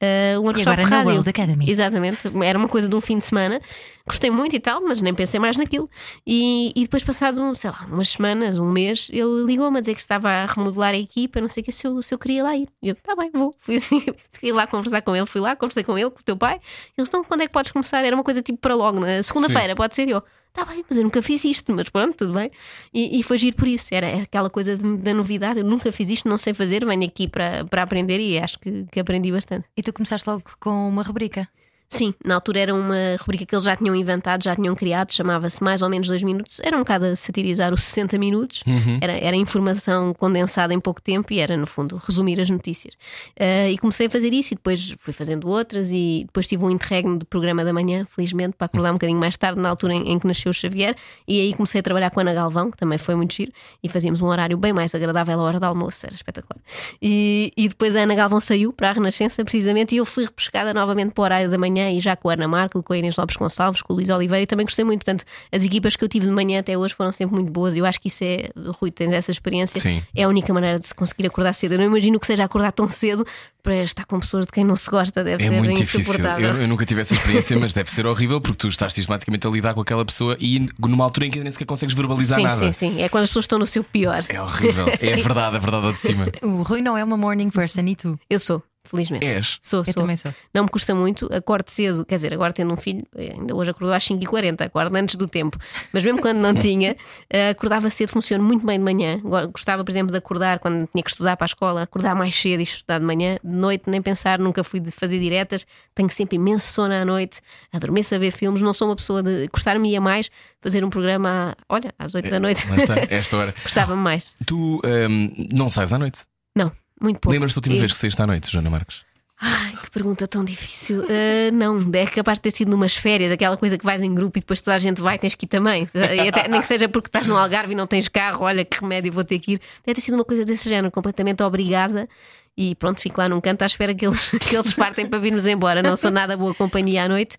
D: Uh, um workshop
B: agora
D: de rádio.
B: World Academy.
D: Exatamente, era uma coisa de um fim de semana. Gostei muito e tal, mas nem pensei mais naquilo. E, e depois, passado, sei lá, umas semanas, um mês, ele ligou-me a dizer que estava a remodelar a equipa, não sei o que, se eu, se eu queria lá ir. E eu, tá bem, vou. [laughs] Fui assim, queria lá conversar com ele, fui lá, conversei com ele, com o teu pai. Eles estão, quando é que podes começar? Era uma coisa tipo para logo, na segunda-feira, pode ser eu. Tá bem, mas eu nunca fiz isto, mas pronto, tudo bem. E, e foi giro por isso, era aquela coisa de- da novidade. Eu nunca fiz isto, não sei fazer, venho aqui para, para aprender e acho que, que aprendi bastante.
B: E tu começaste logo com uma rubrica.
D: Sim, na altura era uma rubrica que eles já tinham inventado, já tinham criado, chamava-se Mais ou Menos Dois Minutos. Era um bocado a satirizar os 60 minutos, era, era informação condensada em pouco tempo e era, no fundo, resumir as notícias. Ah, e comecei a fazer isso e depois fui fazendo outras e depois tive um interregno de programa da manhã, felizmente, para acordar um bocadinho mais tarde, na altura em, em que nasceu o Xavier. E aí comecei a trabalhar com a Ana Galvão, que também foi muito giro, e fazíamos um horário bem mais agradável à hora do almoço, era espetacular. E, e depois a Ana Galvão saiu para a Renascença, precisamente, e eu fui repescada novamente para o horário da manhã e já com a Ana Marco, com a Inês Lopes Gonçalves, com o Luís Oliveira, e também gostei muito. Portanto, as equipas que eu tive de manhã até hoje foram sempre muito boas. e Eu acho que isso é, Rui, tens essa experiência,
A: Sim.
D: é a única maneira de se conseguir acordar cedo. Eu não imagino que seja acordar tão cedo para estar com pessoas de quem não se gosta, deve
A: É
D: ser
A: muito difícil.
D: insuportável.
A: Eu, eu nunca tive essa experiência, mas [laughs] deve ser horrível porque tu estás sistematicamente a lidar com aquela pessoa e numa altura em que nem sequer consegues verbalizar
D: Sim,
A: nada.
D: sim, sim. É quando as pessoas estão no seu pior.
A: É horrível. É a verdade, a verdade de cima. [laughs]
B: O Rui não é uma morning person e tu?
D: Eu sou, felizmente.
A: És?
D: Sou,
B: Eu
D: sou.
B: também sou.
D: Não me custa muito, acordo cedo, quer dizer, agora tendo um filho, eh, ainda hoje acordou às 5h40, acordo antes do tempo. Mas mesmo quando não [laughs] tinha, eh, acordava cedo, funciona muito bem de manhã. Agora, Gostava, por exemplo, de acordar quando tinha que estudar para a escola, acordar mais cedo e estudar de manhã, de noite, nem pensar, nunca fui de fazer diretas, tenho sempre imenso sono à noite, adormeço a ver filmes, não sou uma pessoa de gostar-me ia mais fazer um programa, olha, às 8 da noite.
A: Está, [laughs] esta hora.
D: Gostava-me mais.
A: Tu hum, não sais à noite?
D: Não, muito pouco.
A: Lembras-te da última
D: E-
A: vez que saíste à noite, Joana Marques?
D: Ai, que pergunta tão difícil. [laughs] Ah, não, é capaz de ter sido numas férias, aquela coisa que vais em grupo e depois toda a gente vai, tens que ir também. [laughs] Até, nem que seja porque estás no Algarve e não tens carro, olha que remédio, vou ter que ir. Deve ter sido uma coisa desse género, completamente obrigada. E pronto, fico lá num canto à espera que eles, [laughs] que eles partem para vir-nos embora. Não sou nada boa companhia à noite,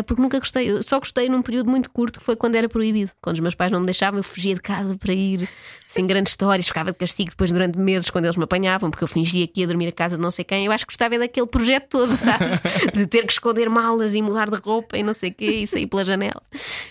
D: porque nunca gostei. Eu só gostei num período muito curto que foi quando era proibido. Quando os meus pais não me deixavam, eu fugia de casa para ir. Assim, grandes histórias, ficava de castigo depois durante meses quando eles me apanhavam, porque eu fingia que ia dormir a casa de não sei quem. Eu acho que gostava é daquele projeto todo, sabes? [laughs] De ter que esconder malas e mudar de roupa e não sei o quê e sair pela janela.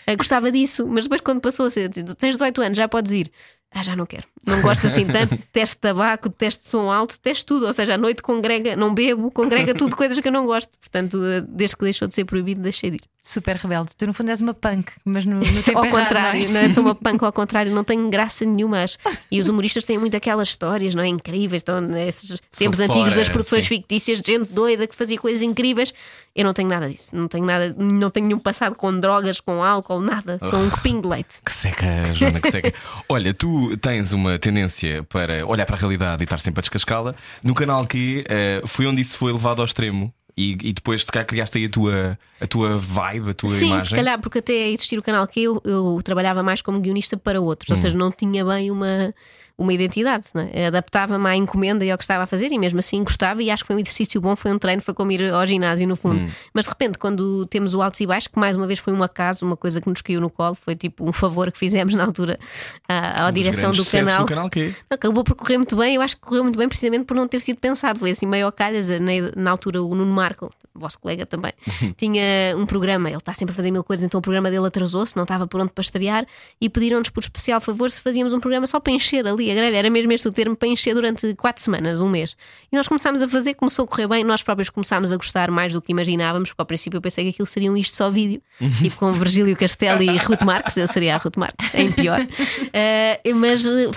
D: Ah, gostava disso, mas depois quando passou a ser, tens 18 anos, já podes ir. Ah, já não quero. Não gosto assim [laughs] tanto. Teste de tabaco, teste de som alto, teste tudo. Ou seja, à noite congrega, não bebo, congrega tudo [laughs] coisas que eu não gosto. Portanto, desde que deixou de ser proibido, deixei de ir.
B: Super rebelde. Tu, no fundo, és uma punk, mas no, no tempo
D: Ao
B: errado,
D: contrário,
B: não
D: não
B: é?
D: é? Sou uma punk ao contrário, não tenho graça nenhuma. E os humoristas têm muito aquelas histórias, não é? Incríveis, estão nesses tempos
A: fora,
D: antigos das produções
A: sim.
D: fictícias, de gente doida que fazia coisas incríveis. Eu não tenho nada disso, não tenho nada, não tenho nenhum passado com drogas, com álcool, nada. Sou um copinho de leite.
A: Que seca, Joana, que seca. [laughs] Olha, tu tens uma tendência para olhar para a realidade e estar sempre a descascá-la. No canal que foi onde isso foi levado ao extremo. E, e depois, se calhar, criaste aí a tua, a tua vibe, a tua
D: Sim,
A: imagem.
D: se calhar, porque até existir o canal que eu, eu trabalhava mais como guionista para outros,
A: Hum.
D: ou seja, não tinha bem uma, uma identidade, é? adaptava-me à encomenda e ao que estava a fazer, e mesmo assim gostava, e acho que foi um exercício bom, foi um treino, foi como ir ao ginásio no
A: Hum.
D: fundo. Mas de repente, quando temos o altos e baixos, que mais uma vez foi um acaso, uma coisa que nos caiu no colo, foi tipo um favor que fizemos na altura à, à
A: Um
D: direção do canal.
A: do canal que
D: Acabou por correr muito bem, eu acho que correu muito bem precisamente por não ter sido pensado. Foi assim meio ao calhas. Na, na altura, o Nuno Marco, vosso colega também, [laughs] tinha um programa, ele está sempre a fazer mil coisas, então o programa dele atrasou-se, não estava pronto para estrear, e pediram-nos por especial favor se fazíamos um programa só para encher ali grelha. Era mesmo este o termo para encher durante quatro semanas, um mês. E nós começámos a fazer, começou a correr bem, nós próprios começámos a gostar mais do que imaginávamos, porque ao princípio eu pensei que aquilo seria um isto só vídeo, tipo com Virgílio Castelo e Ruth Marques, eu seria a Ruth Marques, em pior. [laughs] Eh, mas eh,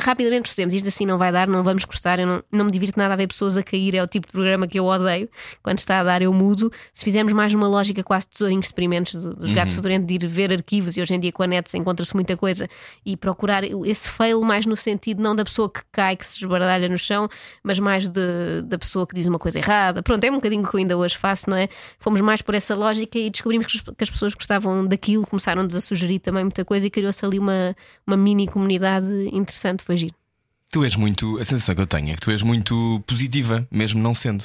D: rapidamente percebemos isto assim não vai dar, não vamos gostar. Eu não, não me divirto nada a ver pessoas a cair, é o tipo de programa que eu odeio. Quando está a dar, eu mudo. Se fizermos mais uma lógica quase tesourinhos de experimentos do- dos gatos fedorentos de ir ver arquivos, e hoje em dia com a net encontra-se muita coisa, e procurar esse fail mais no sentido não da pessoa que cai, que se esbardalha no chão, mas mais de- da pessoa que diz uma coisa errada. Pronto, é um bocadinho que eu ainda hoje faço, não é? Fomos mais por essa lógica e descobrimos que as, que as pessoas gostavam daquilo, começaram-nos a sugerir também muita coisa e criou-se ali uma, uma mini comunidade interessante. Foi giro.
A: Tu és muito. A sensação que eu tenho é que tu és muito positiva, mesmo não sendo.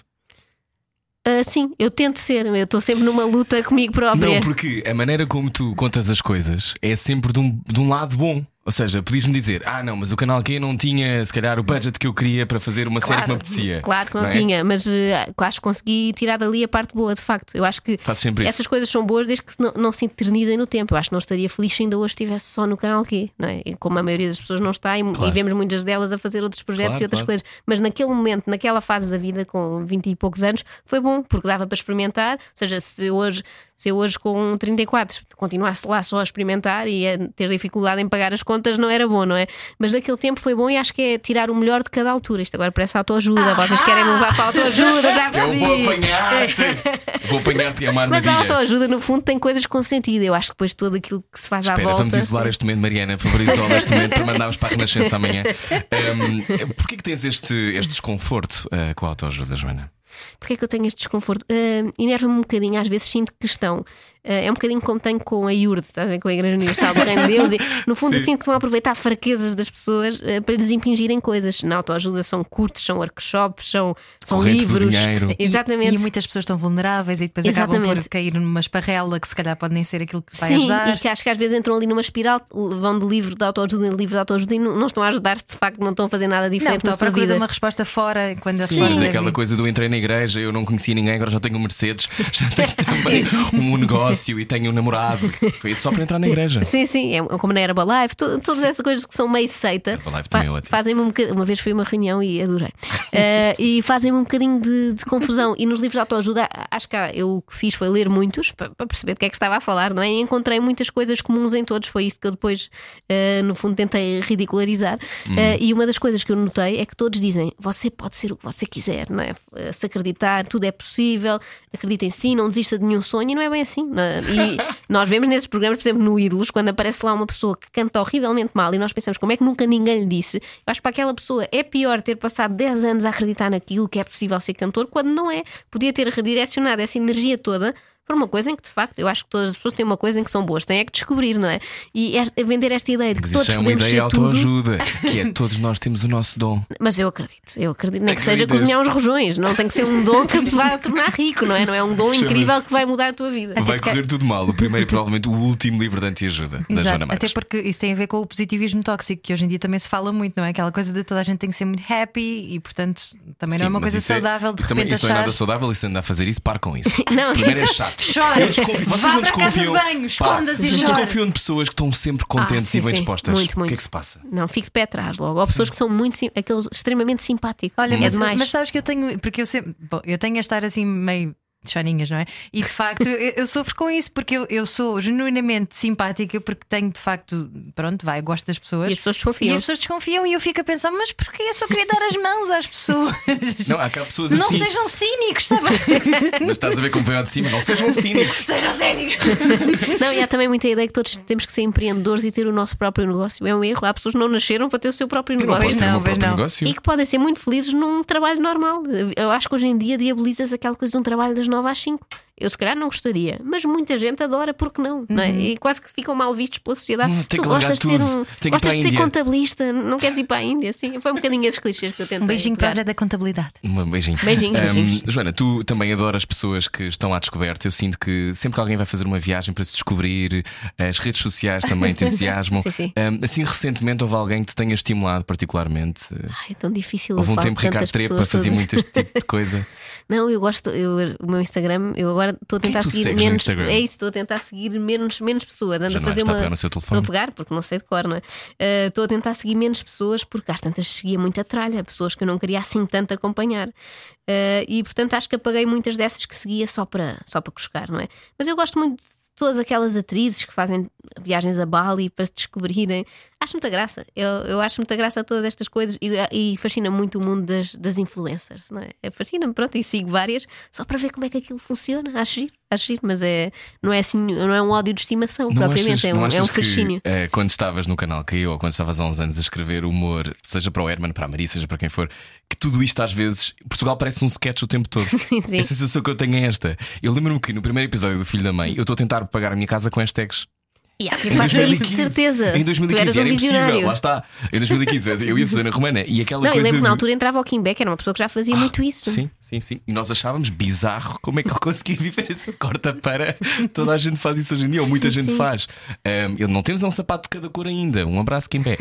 D: Ah, sim, eu tento ser, eu estou sempre numa luta comigo própria.
A: Não, porque a maneira como tu contas as coisas é sempre de um, de um lado bom. Ou seja, podias-me dizer, ah, não, mas o canal Q não tinha, se calhar, o budget que eu queria para fazer uma série que me apetecia.
D: Claro que não,
A: é?
D: tinha, mas eh, acho que consegui tirar dali a parte boa, de facto. Eu acho que
A: sempre isso.
D: essas coisas são boas desde que não, não se eternizem no tempo. Eu acho que não estaria feliz se ainda hoje estivesse só no canal Q, não é? Como a maioria das pessoas não está, e,
A: Claro.
D: e vemos muitas delas a fazer outros projetos
A: Claro,
D: e outras
A: claro.
D: coisas. Mas naquele momento, naquela fase da vida, com 20 e poucos anos, foi bom, porque dava para experimentar. Ou seja, se hoje, se eu hoje com 34 continuasse lá só a experimentar e a ter dificuldade em pagar as contas, não era bom, não é? Mas daquele tempo foi bom e acho que é tirar o melhor de cada altura. Isto agora parece autoajuda. Vocês querem me levar para a autoajuda, já
A: Eu
D: percebi.
A: vou apanhar-te! vou apanhar-te e uma
D: Mas a autoajuda, no fundo, tem coisas com sentido. Eu acho que depois tudo aquilo que se faz à
A: Espera,
D: volta.
A: vamos isolar este momento, Mariana. Por favor, isola este momento para mandarmos para a Renascença amanhã. [laughs] Um, Porquê que tens este, este desconforto eh, com a autoajuda, Joana?
D: Porquê é que eu tenho este desconforto? Ah, Enerva-me um bocadinho, às vezes sinto que estão. Ah, é um bocadinho como tenho com a IURD, com a Igreja Universal do Reino de Deus. E, no fundo, eu [laughs]
A: Sim.
D: sinto que estão a aproveitar fraquezas das pessoas ah, para lhes impingirem coisas. Na autoajuda são curtos, são workshops, são, são
A: Corrente do
D: livros.
A: dinheiro. [laughs]
B: E-
D: Exatamente.
B: E, muitas pessoas estão vulneráveis e depois acabam
D: Exatamente.
B: por cair numa esparrela que se calhar pode nem ser aquilo que vai
D: Sim,
B: ajudar.
D: e que acho que às vezes entram ali numa espiral, vão de livro de autoajuda em livro de autoajuda e não, não estão a ajudar-se, de facto, não estão a fazer nada
B: Não,
D: diferente
B: estou
D: na
B: à
D: sua
B: procura de
D: vida.
B: uma resposta fora quando a
A: Sim, mas é
B: é
A: aquela coisa do entrei na igreja, eu não conhecia ninguém, agora já tenho um Mercedes, [laughs] já tenho também um negócio e tenho um namorado. Foi só para entrar na igreja.
D: Sim, sim, é como na Herbalife, to- todas essas coisas que são meio seita.
A: Herbalife também é ótimo.
D: Fazem-me um bocadinho. Uma vez fui a uma reunião e adorei. Eh, e fazem-me um bocadinho de, de confusão. E nos livros de autoajuda, acho que eu o que fiz foi ler muitos para, para perceber do que é que estava a falar, não é? E encontrei muitas coisas comuns em todos. Foi isso que eu depois, eh, no fundo, tentei ridicularizar. Eh, e uma das coisas que eu notei é que todos dizem: você pode ser o que você quiser, não é? Se acreditar, tudo é possível, acredita em si, não desista de nenhum sonho, e não é bem assim. não é? E [laughs] nós vemos nesses programas, por exemplo, no Ídolos, quando aparece lá uma pessoa que canta horrivelmente mal e nós pensamos como é que nunca ninguém lhe disse. Eu acho que para aquela pessoa é pior ter passado 10 anos a acreditar naquilo que é possível ser cantor, quando não é. Podia ter redirecionado essa energia toda para uma coisa em que, de facto, eu acho que todas as pessoas têm uma coisa em que são boas, têm é que descobrir, não é? E esta- vender esta ideia de que
A: Mas
D: todos
A: isso é uma
D: podemos
A: ideia autoajuda, que é [laughs] todos nós temos o nosso dom.
D: Mas eu acredito, eu acredito, nem que seja cozinhar uns rojões, não tem que ser um dom que se vai tornar rico, não é? Não é um dom incrível que vai mudar a tua vida.
A: Vai
B: porque-
A: correr tudo mal. O primeiro e provavelmente o último livro de anti-ajuda da Joana
B: Até
A: Marques.
B: porque isso tem a ver com o positivismo tóxico, que hoje em dia também se fala muito, não é? Aquela coisa de toda a gente tem que ser muito happy e, portanto, também não é
A: Sim,
B: uma coisa
A: é-
B: saudável de
A: isso também,
B: repente
A: isso não é nada saudável e se anda a fazer isso, par com isso. [laughs]
D: Não,
A: Primeiro é [laughs] chato.
B: Chora,
A: Eu desconfio-
B: vá
A: não
B: para a casa de
A: desconfiam-
B: banho,
A: Pá,
B: esconda-se e chora.
A: desconfiam de pessoas que estão sempre contentes
D: Ah, sim,
A: e bem
D: sim.
A: dispostas.
D: Muito,
A: O que é
D: muito.
A: que se passa?
D: Não, fico de pé atrás logo. Há pessoas que são muito sim- aqueles extremamente simpáticos.
B: Olha,
D: é
B: mas,
D: demais.
B: mas sabes que eu tenho, porque eu sempre, bom, eu tenho a estar assim meio choninhas, não é? E de facto eu, eu sofro com isso porque eu, eu sou genuinamente simpática porque tenho de facto, pronto, vai, gosto das pessoas.
D: E as pessoas
B: E
D: desconfiam.
B: as pessoas desconfiam e eu fico a pensar, mas porquê? Eu só queria dar as mãos às pessoas.
A: Não, há aquelas pessoas
B: Não
A: assim.
B: sejam cínicos, está bem?
A: Mas estás a ver como vem ao de cima, não sejam cínicos. [laughs]
B: sejam cínicos.
D: Não, e há também muita ideia que todos temos que ser empreendedores e ter o nosso próprio negócio. É um erro. Há pessoas que não nasceram para ter o seu próprio
A: Eu não
D: negócio.
B: não, pois
A: próprio
B: não.
A: negócio.
D: E que podem ser muito felizes num trabalho normal. Eu acho que hoje em dia diabolizas aquela coisa de um trabalho das 9 às 5. Eu se calhar não gostaria, mas muita gente adora, porque não? não é? E quase que ficam mal vistos pela sociedade.
A: Hum, tem
D: tu
A: que largar
D: gostas de ter
A: tudo.
D: um.
A: Tem
D: gostas
A: a
D: de ser
A: Índia.
D: contabilista, não queres ir para a Índia, assim. Foi um bocadinho esses clichês que eu tentei.
B: Um beijinho para. Zé da Contabilidade.
A: Um beijinho.
D: Beijinhos, beijinhos.
A: Joana, tu também adoras pessoas que estão à descoberta. Eu sinto que sempre que alguém vai fazer uma viagem para se descobrir, as redes sociais também te [laughs] entusiasmam.
D: Sim, sim.
A: Ahm, assim, recentemente houve alguém que te tenha estimulado particularmente.
D: Ai, é tão difícil.
A: Houve um tempo Ricardo
D: tantas
A: Trepa fazia muito este tipo de coisa. [laughs]
D: Não, eu gosto, eu, o meu Instagram, eu agora estou a
A: Quem
D: tentar
A: tu
D: seguir menos. É isso, estou a tentar seguir menos, menos pessoas. Ando
A: Já
D: a
A: é?
D: fazer
A: Está a
D: uma.
A: pegar no seu
D: Estou a pegar, porque não sei de cor, não é? Eh, Estou a tentar seguir menos pessoas, porque às tantas seguia muita tralha, pessoas que eu não queria assim tanto acompanhar. Eh, e portanto acho que apaguei muitas dessas que seguia só para, só para cuscar, não é? Mas eu gosto muito de todas aquelas atrizes que fazem viagens a Bali para se descobrirem. Acho muita graça. Eu, eu acho muita graça a todas estas coisas e, e fascina muito o mundo das, das influencers, não é? É, Fascina-me, pronto, e sigo várias só para ver como é que aquilo funciona. Acho giro, acho giro, mas é, não, é assim, não é um ódio de estimação, propriamente, é, um,
A: não
D: é
A: achas
D: um
A: que,
D: fascínio.
A: eh, quando estavas no canal que eu, ou quando estavas há uns anos a escrever humor, seja para o Herman, para a Maria, seja para quem for, que tudo isto às vezes, Portugal parece um sketch o tempo todo. [laughs]
D: Sim, sim.
A: A sensação que eu tenho é esta. Eu lembro-me que no primeiro episódio do Filho da Mãe, eu estou a tentar pagar a minha casa com hashtags.
D: E há quem
A: Em
D: faça isso de
A: 2015,
D: certeza.
A: Em 2015
D: tu eras um
A: era impossível,
D: visionário.
A: lá está. Em 2015 eu ia a Susana Romana e aquela
D: Não, eu
A: coisa.
D: lembro que na
A: de-
D: altura entrava o Kim Beck, era uma pessoa que já fazia muito isso.
A: Sim, sim, sim. E nós achávamos bizarro como é que ele conseguia viver [laughs] essa corta para. Toda a gente faz isso hoje em dia, ou muita
D: Sim,
A: gente
D: sim.
A: faz. Um, eu não temos um sapato de cada cor ainda. Um abraço, Kim Pé.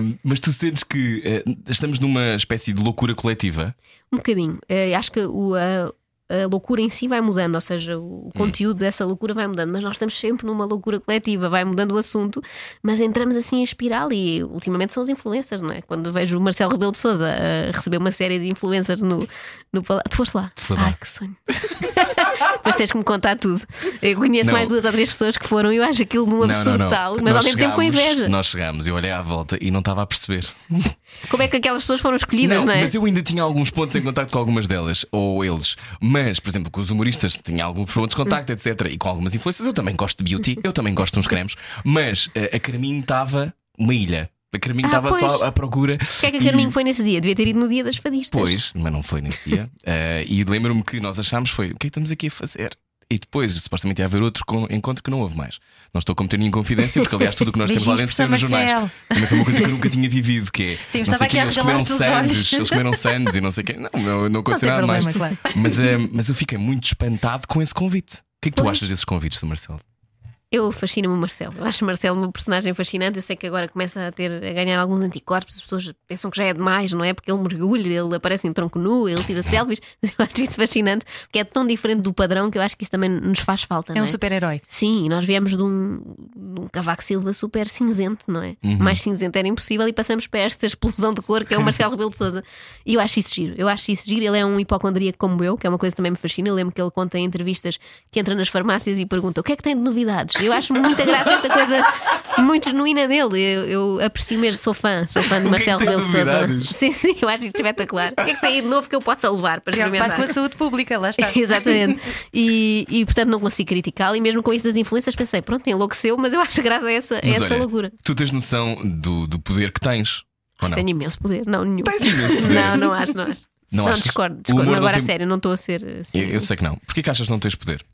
A: Um, mas tu sentes que eh, estamos numa espécie de loucura coletiva.
D: Um bocadinho. Eh, acho que o, a, a loucura em si vai mudando, ou seja, o conteúdo dessa loucura vai mudando, mas nós estamos sempre numa loucura coletiva, vai mudando o assunto, mas entramos assim em espiral e ultimamente são os influencers, não é? Quando vejo o Marcelo Rebelo de Souza a receber uma série de influencers no, no palácio. Tu foste lá. Ai, que sonho. [laughs] Depois tens que me contar tudo. Eu conheço
A: Não.
D: mais duas ou três pessoas que foram e eu acho aquilo num absurdo
A: não, não.
D: tal, mas ao
A: Nós
D: mesmo tempo com inveja.
A: Nós chegámos, eu olhei à volta e não estava a perceber.
D: Como é que aquelas pessoas foram escolhidas, não, é?
A: Mas eu ainda tinha alguns pontos em contacto com algumas delas, ou eles. Mas, por exemplo, com os humoristas tinha alguns pontos de contacto, etc. E com algumas influências, eu também gosto de beauty, eu também gosto de uns cremes. Mas eh, a Carminho estava uma ilha. A Carminho
D: Ah,
A: estava
D: pois.
A: só à procura.
D: O que é que a
A: E-
D: Carminho foi nesse dia? Devia ter ido no dia das fadistas.
A: Pois, mas não foi nesse dia. [laughs] Eh, e lembro-me que nós achámos foi o que é que estamos aqui a fazer? E depois, supostamente, ia haver outro con- encontro que não houve mais. Não estou a cometer nenhuma confidência, porque aliás, tudo o que nós temos lá dentro saiu nos jornais. Também foi uma coisa que eu nunca [laughs] tinha vivido, que é.
B: Sim,
A: não sei quê, eles comeram sandes, eles comeram sandes e não sei o quê. Não, não, não aconteceu nada mais.
B: claro.
A: Mas, eh, mas eu fiquei muito espantado com esse convite. O que é que tu
D: Pois.
A: achas desses convites Marcelo?
D: Eu fascino-me o Marcelo. Eu acho o Marcelo um personagem fascinante. Eu sei que agora começa a ter a ganhar alguns anticorpos. As pessoas pensam que já é demais, não é? Porque ele mergulha, ele aparece em tronco nu, ele tira selfies. [laughs] Mas eu acho isso fascinante porque é tão diferente do padrão que eu acho que isso também nos faz falta.
B: É
D: não
B: um
D: é?
B: super-herói.
D: Sim, e nós viemos de um, de um Cavaco Silva super cinzento, não é?
A: Uhum.
D: Mais cinzento era impossível e passamos para esta explosão de cor que é o Marcelo Rebelo de Souza. E eu acho isso giro. Eu acho isso giro. Ele é um hipocondríaco como eu, que é uma coisa que também me fascina. Eu lembro que ele conta em entrevistas que entra nas farmácias e pergunta o que é que tem de novidades. Eu acho muita graça esta coisa muito genuína dele. Eu, eu aprecio mesmo, sou fã, sou fã de
A: é
D: Marcelo Rebelo de Souza. [laughs] Sim, sim, eu acho isto espetacular. O que é que tem aí de novo que eu possa levar para experimentar?
B: com a saúde pública, lá está. [laughs]
D: Exatamente. E, e portanto não consigo criticá-lo. E mesmo com isso das influências pensei, pronto, enlouqueceu, mas eu acho graça a essa,
A: Mas
D: essa
A: olha,
D: loucura.
A: Tu tens noção do, do poder que tens? Ou não?
D: Tenho imenso poder. Não, nenhum.
A: Tens imenso poder.
D: Não, não acho, não acho.
A: Não
D: Não,
A: achas?
D: discordo, discordo.
A: não
D: Agora a
A: tem-
D: sério, não estou a ser assim.
A: Eu, eu sei que não. Porquê que achas que não tens poder?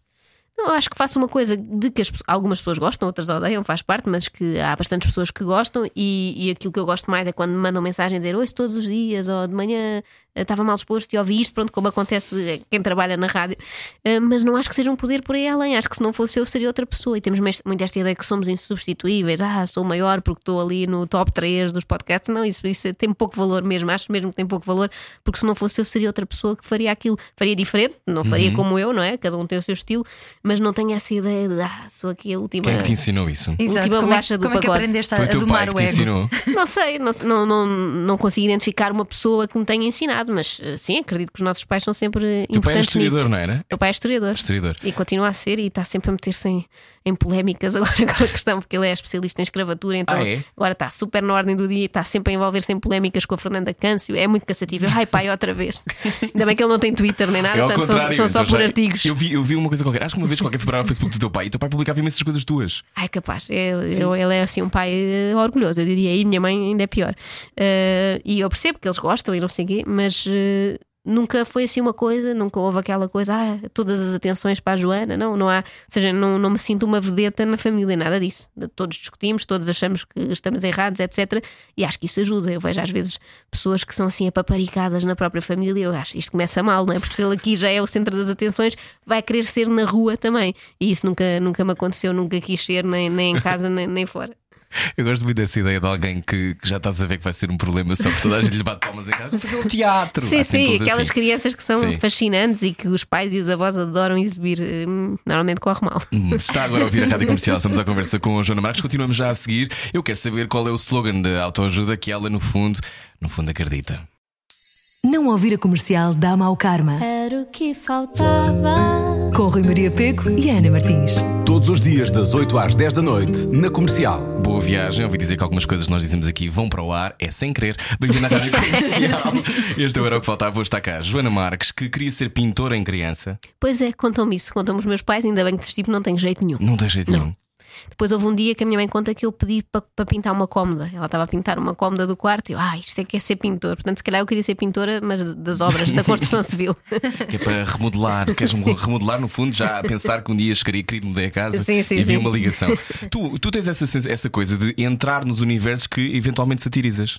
D: Eu acho que faço uma coisa de que as algumas pessoas gostam, outras odeiam, faz parte, mas que há bastantes pessoas que gostam e, e aquilo que eu gosto mais é quando me mandam mensagem dizer ouço todos os dias ou de manhã estava mal disposto e ouvi isto, pronto, como acontece a quem trabalha na rádio. Eh, Mas não acho que seja um poder por aí além, acho que se não fosse eu seria outra pessoa e temos muito esta ideia que somos insubstituíveis. Ah, sou maior porque estou ali no top 3 dos podcasts. Não, isso, isso tem pouco valor mesmo, acho mesmo que tem pouco valor, porque se não fosse eu seria outra pessoa que faria aquilo, faria diferente, não faria como eu, não é? Cada um tem o seu estilo, mas não tenho essa ideia de ah, sou aqui a última.
A: Quem é que te ensinou isso?
B: Exato.
D: Última
B: como é,
D: bolacha do
B: como é que
D: pacote.
B: aprendeste a,
A: Foi
B: a domar o
A: te
B: ego?
A: ensinou.
D: Não sei, não, não, não, não consigo identificar uma pessoa que me tenha ensinado, mas eh, sim, acredito que os nossos pais são sempre
A: Teu pai era
D: importantes
A: historiador,
D: nisso.
A: não era?
D: Meu pai é historiador.
A: Historiador.
D: E continua a ser e está sempre a meter-se em, em polémicas [laughs] agora com a questão, porque ele é especialista em escravatura, então
A: Ah, é?
D: agora está super na ordem do dia está sempre a envolver-se em polémicas com a Fernanda Câncio. É muito cansativo. Eu, Ai pai, outra vez. [laughs] Ainda bem que ele não tem Twitter nem nada,
A: É
D: portanto são, são só
A: então
D: por
A: já-
D: artigos.
A: Eu vi, eu vi uma coisa qualquer. Acho que uma vez qualquer para o Facebook do teu pai e o teu pai publicava imensas coisas tuas.
D: Ai, capaz. Ele, eu- ele é assim um pai eh, orgulhoso, eu diria. E minha mãe ainda é pior. Eh, e eu percebo que eles gostam e não sei o quê, mas eh, nunca foi assim uma coisa, nunca houve aquela coisa, ah, todas as atenções para a Joana. Não, não há. Ou seja, não, não me sinto uma vedeta na família, nada disso. Todos discutimos, todos achamos que estamos errados, etc. E acho que isso ajuda. Eu vejo às vezes pessoas que são assim apaparicadas na própria família. Eu acho isto começa mal, não é? Porque se ele aqui já é o centro das atenções, vai querer ser na rua também. E isso nunca, nunca me aconteceu, nunca quis ser, nem, nem em casa, nem, nem fora.
A: Eu gosto muito dessa ideia de alguém que, que já estás a ver que vai ser um problema só porque toda a gente lhe bate palmas em casa. Vou fazer um teatro.
D: Sim, sim, aquelas
A: assim.
D: crianças que são
A: Sim.
D: fascinantes e que os pais e os avós adoram exibir, hum, normalmente corre mal.
A: Hum, Se está agora a ouvir a rádio comercial, estamos à conversa com a Joana Marques. Continuamos já a seguir. Eu quero saber qual é o slogan da autoajuda que ela, no fundo, no fundo acredita.
E: Não ouvir a comercial dá mau karma.
F: Era o que faltava.
E: Com Rui Maria Peco e Ana Martins.
C: Todos os dias, das 8 às 10 da noite, na comercial.
A: Boa viagem. Ouvi dizer que algumas coisas que nós dizemos aqui vão para o ar, é sem querer. Bem-vindo à rádio comercial. [laughs] Este era o que faltava. Hoje está cá Joana Marques, que queria ser pintora em criança.
D: Pois é, contam-me isso, contam-me os meus pais, ainda bem que desse tipo não tem jeito nenhum.
A: Não tem jeito
D: Não.
A: nenhum.
D: Depois houve um dia que a minha mãe conta que eu pedi para para pintar uma cómoda. Ela estava a pintar uma cómoda do quarto e eu, ah, isto é que é ser pintor. Portanto, se calhar eu queria ser pintora, mas das obras da construção [laughs] civil.
A: Que é para remodelar. [laughs] Queres remodelar, no fundo, já a pensar que um dia chegaria querido mudei a casa
D: Sim, sim,
A: e vi
D: sim.
A: uma ligação. [laughs] Tu, tu tens essa, essa coisa de entrar nos universos que eventualmente satirizas.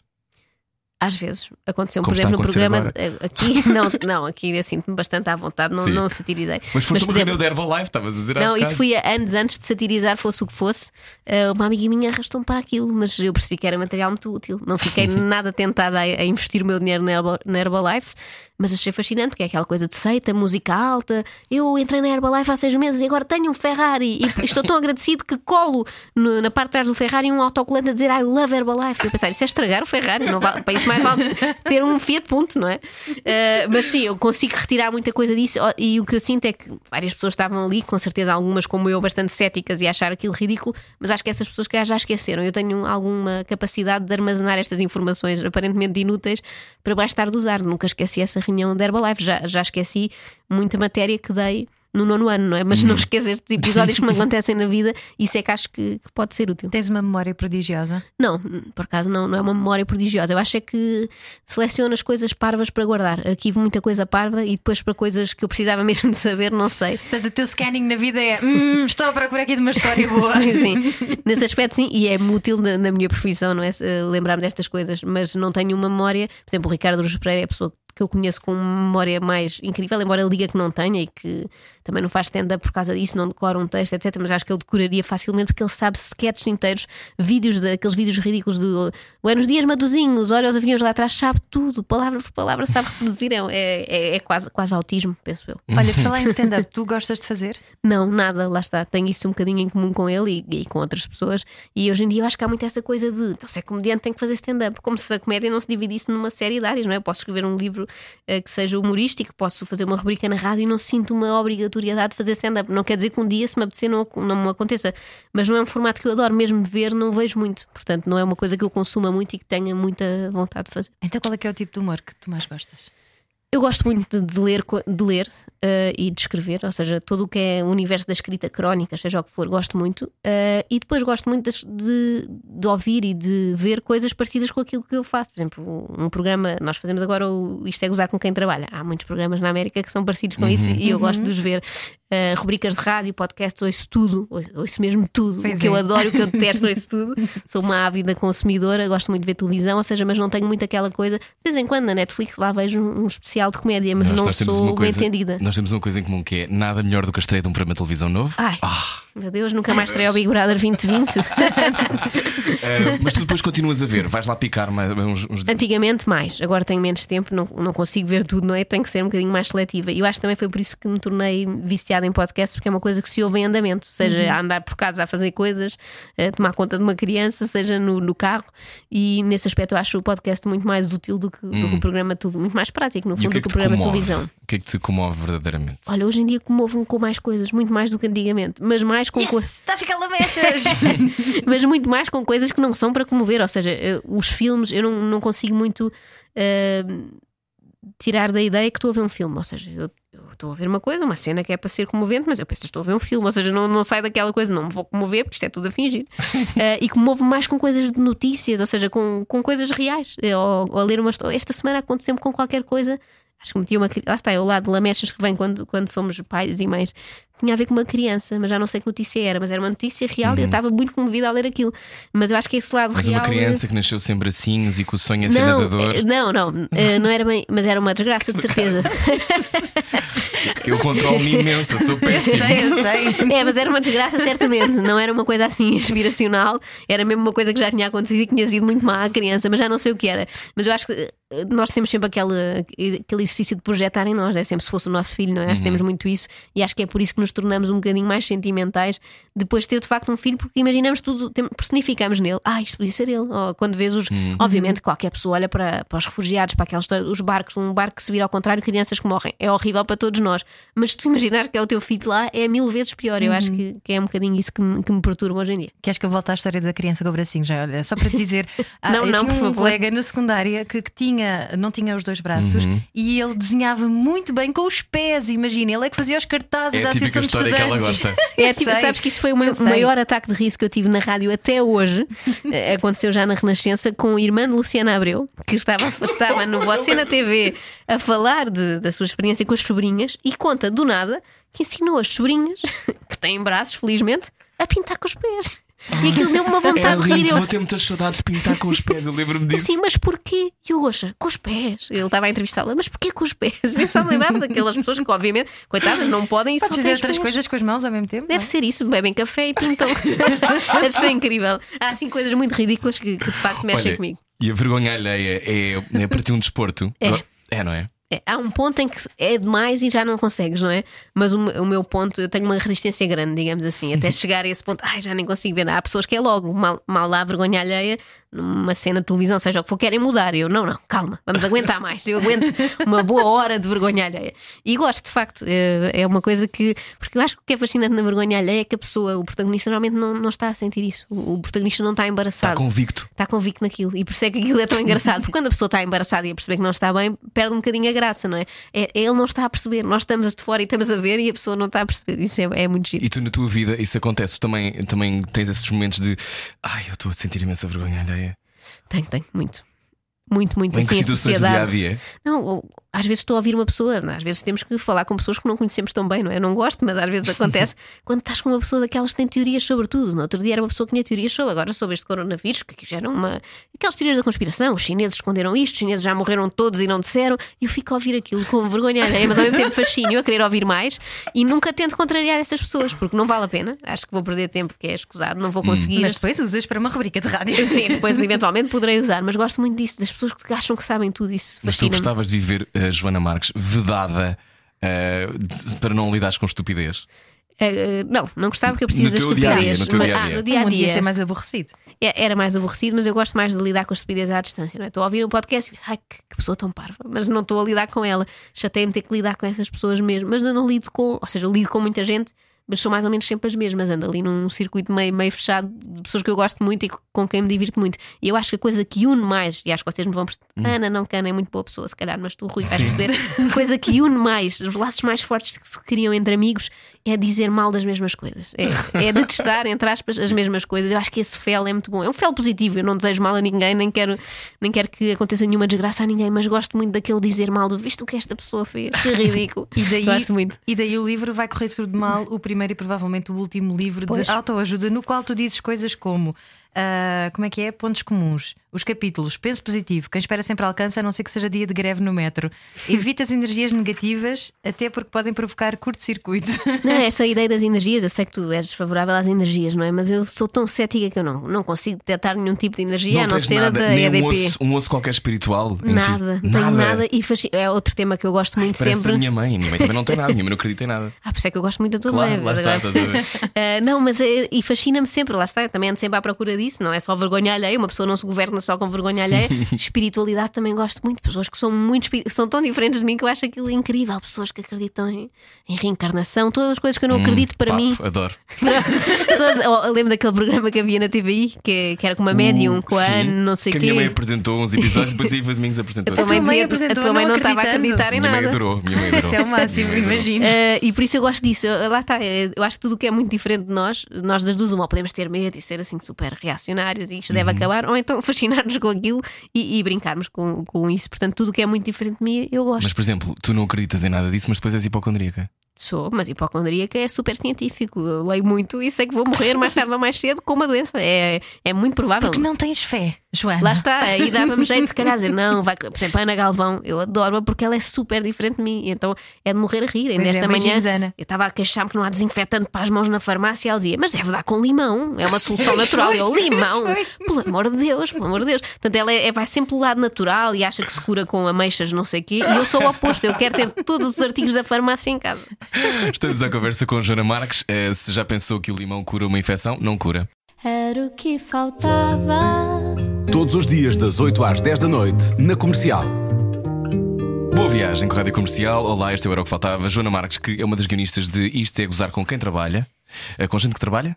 D: Às vezes. Aconteceu, por exemplo, no programa. eh, Aqui, [laughs] não, não, aqui eu sinto-me bastante à vontade, não,
A: Sim.
D: não satirizei.
A: Mas foste
D: por
A: uma
D: exemplo,
A: da Herbalife, estavas a dizer
D: Não, isso foi anos antes de satirizar, fosse o que fosse. Uh, uma amiga minha arrastou-me para aquilo, mas eu percebi que era material muito útil. Não fiquei nada tentada a, a investir o meu dinheiro na Herbalife, mas achei fascinante, porque é aquela coisa de seita, música alta. Eu entrei na Herbalife há seis meses e agora tenho um Ferrari e [laughs] estou tão agradecido que colo no- na parte de trás do Ferrari um autocolante a dizer I love Herbalife. Eu pensei, isso é estragar o Ferrari, não vale, para isso mais vale ter um Fiat Punto, não é? Uh, mas sim, eu consigo retirar muita coisa disso ó, e o que eu sinto é que várias pessoas estavam ali, com certeza algumas como eu, bastante céticas e a achar aquilo ridículo, mas acho que essas pessoas que já esqueceram. Eu tenho alguma capacidade de armazenar estas informações aparentemente inúteis para mais tarde usar. Nunca esqueci essa reunião da Herbalife, já, já esqueci muita matéria que dei no nono ano, não é? Mas não esquecer estes episódios que [laughs] me acontecem na vida, isso é que acho que, que pode ser útil.
B: Tens uma memória prodigiosa?
D: Não, por acaso não, não é uma memória prodigiosa. Eu acho é que seleciono as coisas parvas para guardar. Arquivo muita coisa parva e depois para coisas que eu precisava [laughs] mesmo de saber, não sei.
B: Portanto, o teu scanning na vida é "Hum, estou a procurar aqui de uma história boa. [laughs]
D: Sim, sim. Nesse aspecto, sim, e é útil na, na minha profissão, não é? Eh, Lembrar-me destas coisas, mas não tenho uma memória. Por exemplo, o Ricardo Ruz Pereira é a pessoa que eu conheço com uma memória mais incrível, embora ele diga que não tenha e que também não faz stand-up por causa disso, não decora um texto, etc. Mas acho que ele decoraria facilmente porque ele sabe sketches inteiros, vídeos daqueles vídeos ridículos de Buenos Dias Matozinhos, olha os aviões lá atrás, sabe tudo, palavra por palavra, sabe reproduzir. É, é, é quase, quase autismo, penso eu.
B: Olha, para falar em stand-up, tu gostas de fazer? [laughs]
D: Não, nada, lá está. Tenho isso um bocadinho em comum com ele e, e com outras pessoas. E hoje em dia eu acho que há muito essa coisa de então, se é comediante tem que fazer stand-up. Como se a comédia não se dividisse numa série de áreas, não é? Eu posso escrever um livro eh, que seja humorístico, posso fazer uma rubrica na rádio e não sinto uma obrigatoriedade de fazer stand-up. Não quer dizer que um dia, se me apetecer, não, não me aconteça. Mas não é um formato que eu adoro mesmo de ver, não vejo muito. Portanto, não é uma coisa que eu consuma muito e que tenha muita vontade de fazer.
B: Então, qual é que é o tipo de humor que tu mais gostas?
D: Eu gosto muito de, de ler, de ler eh, e de escrever, ou seja, todo o que é o universo da escrita crónica, seja o que for, gosto muito. Eh, e depois gosto muito de, de ouvir e de ver coisas parecidas com aquilo que eu faço. Por exemplo, um programa, nós fazemos agora o Isto é Gozar com quem trabalha. Há muitos programas na América que são parecidos com isso e eu gosto de os ver. Eh, rubricas de rádio, podcasts, ouço tudo, ouço, ouço mesmo tudo.
B: Pois
D: o que eu
B: é.
D: adoro, o que eu [laughs] detesto, ouço tudo. Sou uma ávida consumidora, gosto muito de ver televisão, ou seja, mas não tenho muito aquela coisa. De vez em quando na Netflix lá vejo um, um especial de comédia, mas
A: Nós-
D: não
A: nós
D: sou
A: uma
D: bem
A: coisa-
D: entendida.
A: Nós temos uma coisa em comum que é nada melhor do que a estreia de um programa de televisão novo.
D: Ai,
A: Ah,
D: meu Deus, nunca mais terei o Big Brother 2020.
A: Eh, mas tu depois continuas a ver, vais lá picar mais uns, uns...
D: Antigamente, mais. Agora tenho menos tempo, não, não consigo ver tudo, não é? Tenho que ser um bocadinho mais seletiva. E eu acho que também foi por isso que me tornei viciada em podcasts, porque é uma coisa que se ouve em andamento, seja a andar por casa a fazer coisas, a tomar conta de uma criança, seja no, no carro. E nesse aspecto eu acho o podcast muito mais útil do que, do que o programa, tudo, muito mais prático, no fundo,
A: que é
D: do
A: que
D: que o programa de televisão.
A: O que é que te comove verdadeiramente?
D: Olha, hoje em dia comovo-me com mais coisas, muito mais do que antigamente, mas mais com coisas.
B: Está a ficar lamechas! [laughs]
D: mas muito mais com coisas que não são para comover. Ou seja, os filmes, eu não, não consigo muito eh, tirar da ideia que estou a ver um filme. Ou seja, eu, eu estou a ver uma coisa, uma cena que é para ser comovente, mas eu penso que estou a ver um filme. Ou seja, não, não sai daquela coisa, não me vou comover, porque isto é tudo a fingir. [laughs] Eh, e comovo mais com coisas de notícias, ou seja, com, com coisas reais. Eh, Ou, ou a ler uma história. Esta semana aconteceu-me com qualquer coisa. Acho que meti uma. Lá está, é o lado de lamechas que vem quando, quando somos pais e mães. Tinha a ver com uma criança, mas já não sei que notícia era, mas era uma notícia real e eu estava muito comovida a ler aquilo. Mas eu acho que esse lado
A: Uhum. Mas
D: real.
A: uma criança que nasceu sem bracinhos e que o sonho é ser nadador.
D: eh, não, não, eh, não era bem, mas era uma desgraça, de certeza. [laughs]
A: Eu controlo-me imenso, eu sou péssimo.
B: sei, eu sei.
D: É, mas era uma desgraça, certamente. Não era uma coisa assim inspiracional, era mesmo uma coisa que já tinha acontecido e que tinha sido muito má à criança, mas já não sei o que era. Mas eu acho que eh, nós temos sempre aquele, aquele exercício de projetar em nós, é sempre se fosse o nosso filho, não é? Acho que temos muito isso e acho que é por isso que nos tornamos um bocadinho mais sentimentais depois de ter de facto um filho, porque imaginamos tudo, personificamos nele. Ah, isto podia ser ele. Ou quando vês os. Obviamente, qualquer pessoa olha para, para os refugiados, para história, os barcos, um barco que se vira ao contrário, crianças que morrem. É horrível para todos nós. Mas se tu imaginares que é o teu filho lá, é mil vezes pior. Eu acho que, que é um bocadinho isso que me, que me perturba hoje em dia.
B: Queres que eu volte à história da criança com o bracinho? Já, olha, só para te dizer, [laughs] ah,
D: Não,
B: eu
D: não,
B: tinha
D: por
B: um
D: favor.
B: colega na secundária que, que tinha, não tinha os dois braços
A: Uhum.
B: e ele desenhava muito bem com os pés. Imagina, ele é que fazia os cartazes
A: É
B: da Associação de
A: história que ela
B: Estudantes.
A: gosta. [laughs]
D: É, tipo, sabes que isso foi o, maior ataque de risco que eu tive na rádio até hoje. [laughs] Eh, Aconteceu já na Renascença com a irmã de Luciana Abreu, que estava, estava no Você na TV a falar de- da sua experiência com as sobrinhas e conta do nada que ensinou as sobrinhas, [laughs] que têm braços, felizmente, a pintar com os pés. E aquilo deu-me uma
A: É
D: vontade de rir. Eu,
A: vou ter muitas saudades de pintar com os pés, eu lembro-me disso.
D: Assim, mas porquê? E o Goxa, com os pés. Ele estava a entrevistá-la, mas porquê com os pés? Eu só me lembrava daquelas pessoas que, obviamente, coitadas, não podem só
B: Podes fazer outras
D: pés.
B: coisas com as mãos ao mesmo tempo?
D: Deve
B: não?
D: ser isso, bebem café e pintam. [laughs] Achei incrível. Há assim coisas muito ridículas que, que de facto mexem
A: Olha,
D: comigo.
A: E a vergonha alheia é, é para ti um desporto?
D: É.
A: É, não é?
D: É, há um ponto em que é demais e já não consegues, não é? Mas o, o meu ponto, eu tenho uma resistência grande, digamos assim, até chegar a esse ponto, ai, já nem consigo ver. Há pessoas que é logo, mal, mal lá vergonha alheia, numa cena de televisão, seja o que for, querem mudar. Eu, não, não, calma, vamos aguentar mais. Eu aguento uma boa hora de vergonha alheia. E gosto, de facto, é é uma coisa que. Porque eu acho que o que é fascinante na vergonha alheia é que a pessoa, o protagonista, normalmente não, não está a sentir isso. O, o protagonista não está embaraçado.
A: Está convicto.
D: Está convicto naquilo e por isso é que aquilo é tão engraçado. Porque quando a pessoa está embaraçada e a perceber que não está bem, perde um bocadinho a graça, não é? é ele não está a perceber, nós estamos de fora e estamos a ver e a pessoa não está a perceber. Isso é, é muito giro.
A: E tu na tua vida isso acontece? Também, também tens esses momentos de ai, eu estou a sentir imensa vergonha alheia.
D: Tem, tem, muito. Muito, muito
A: Em que
D: assim a
A: situações do dia a
D: sociedade.
A: dia?
D: Não, às vezes estou a ouvir uma pessoa, às vezes temos que falar com pessoas que não conhecemos tão bem, não é? Eu não gosto, mas às vezes [laughs] acontece quando estás com uma pessoa daquelas que tem teorias sobre tudo. No outro dia era uma pessoa que tinha teorias sobre, agora sobre este coronavírus, que já era uma. aquelas teorias da conspiração. Os chineses esconderam isto, os chineses já morreram todos e não disseram. E eu fico a ouvir aquilo com vergonha alheia, mas ao mesmo tempo fascínio a querer ouvir mais e nunca tento contrariar essas pessoas, porque não vale a pena. Acho que vou perder tempo, que é escusado, não vou conseguir.
B: Mas depois usas para uma rubrica de rádio.
D: Sim, depois eventualmente poderei usar, mas gosto muito disso, das pessoas que acham que sabem tudo isso.
A: Mas tu gostavas de viver, eh, Joana Marques, vedada de- para não lidares com estupidez?
D: Eh, não, não gostava porque eu preciso
A: No
D: da
A: teu dia a dia,
D: estupidez.
A: no teu
D: Mas-
A: dia a
D: ah,
A: dia.
D: no dia a
B: Um dia ser mais aborrecido.
D: É- Era mais aborrecido, mas eu gosto mais de lidar com a estupidez à distância. Não é? Estou a ouvir um podcast e penso, ai, que, que pessoa tão parva, mas não estou a lidar com ela. Chateia-me ter que lidar com essas pessoas mesmo, mas eu não lido com, ou seja, lido com muita gente. Mas são mais ou menos sempre as mesmas, ando ali num circuito meio, meio fechado de pessoas que eu gosto muito e com quem me divirto muito. E eu acho que a coisa que une mais, e acho que vocês me vão perceber, Ana não Cana é muito boa pessoa, se calhar, mas tu, Rui, vais perceber, a coisa que une mais, os laços mais fortes que se criam entre amigos é dizer mal das mesmas coisas. É, é detestar, entre aspas, as mesmas coisas. Eu acho que esse fel é muito bom. É um fel positivo. Eu não desejo mal a ninguém, nem quero, nem quero que aconteça nenhuma desgraça a ninguém, mas gosto muito daquele dizer mal do visto o que esta pessoa fez. Que ridículo.
B: E daí,
D: Gosto muito.
B: e daí o livro vai correr tudo mal, o primeiro e provavelmente o último livro
D: Pois.
B: de autoajuda, no qual tu dizes coisas como Ah, como é que é? Pontos comuns. Os capítulos, penso positivo, quem espera sempre alcança, a não ser que seja dia de greve no metro. Evita as energias negativas, até porque podem provocar curto-circuito. [laughs]
D: Não, essa ideia das energias, eu sei que tu és favorável às energias, não é? Mas eu sou tão cética que eu não, não consigo detectar nenhum tipo de energia, a não
A: tens
D: ser a
A: nada,
D: da
A: nem
D: EDP.
A: Um osso, um osso qualquer espiritual.
D: Nada, não tenho nada e fasci- é outro tema que eu gosto muito
A: Parece
D: sempre.
A: a minha mãe. A minha mãe também não tem nada. A minha mãe não acredita em nada. [laughs]
D: Ah, por isso é que eu gosto muito da tua
A: Claro,
D: mãe.
A: lá
D: agora
A: está, a [laughs]
D: Ah, não, mas é- e fascina-me sempre, lá está, também ando sempre à procura disso, não é só vergonha alheia, uma pessoa não se governa só com vergonha alheia. [laughs] Espiritualidade também gosto muito, pessoas que são muito são tão diferentes de mim que eu acho aquilo incrível, pessoas que acreditam em, em reencarnação, todas as coisas que eu não acredito para
A: Hum, Papo,
D: mim.
A: Adoro. [laughs]
D: Todas- oh, lembro daquele programa que havia na TVI, que, que era com uma médium, com a
A: Uh, Sim,
D: Ana, não sei
A: Que
D: o
A: a minha mãe
D: quê.
A: apresentou uns episódios e depois [laughs] a Iva Domingos apresentou.
D: A tua mãe,
B: mãe apresentou,
D: a tua mãe
B: não
D: estava a acreditar em
A: minha mãe
D: nada.
A: adorou. Minha mãe adorou.
B: Isso é o máximo,
A: Minha mãe adorou.
B: imagina.
D: Uh, e por isso eu gosto disso. Eu- Lá está, eu acho que tudo o que é muito diferente de nós, nós das duas, uma, podemos ter medo e ser assim super reacionários e isto
A: Uhum.
D: deve acabar, ou então [laughs] fascinar-nos com aquilo e, e brincarmos com, com isso. Portanto, tudo o que é muito diferente de mim, eu gosto.
A: Mas, por exemplo, tu não acreditas em nada disso, mas depois és hipocondríaca.
D: Sou, mas hipocondríaca é super científico. Eu leio muito e sei que vou morrer mais tarde ou mais cedo com uma doença. É, é muito provável.
B: Porque não tens fé, Joana.
D: Lá está, aí dava-me jeito se calhar dizer, não, vai, por exemplo, a Ana Galvão, eu adoro-a porque ela é super diferente de mim, então é de morrer a rir. Ainda
B: Pois é,
D: esta manhã
B: Ana.
D: eu estava a queixar-me que não há desinfetante para as mãos na farmácia e ela dizia, mas deve dar com limão, é uma solução [laughs] natural. Eu, limão, pelo amor de Deus, pelo amor de Deus. Portanto, ela é, vai sempre pelo lado natural e acha que se cura com ameixas, não sei o quê, e eu sou o oposto, eu quero ter todos os artigos da farmácia em casa.
A: Estamos à conversa com Joana Marques. Eh, se já pensou que o limão cura uma infecção, não cura.
F: Era o que faltava.
C: Todos os dias, das 8 às 10 da noite, na comercial.
A: Boa viagem com a Rádio Comercial. Olá, este é o Era o que Faltava. Joana Marques, que é uma das guionistas de Isto é Gozar com quem trabalha. Eh, Com gente que trabalha?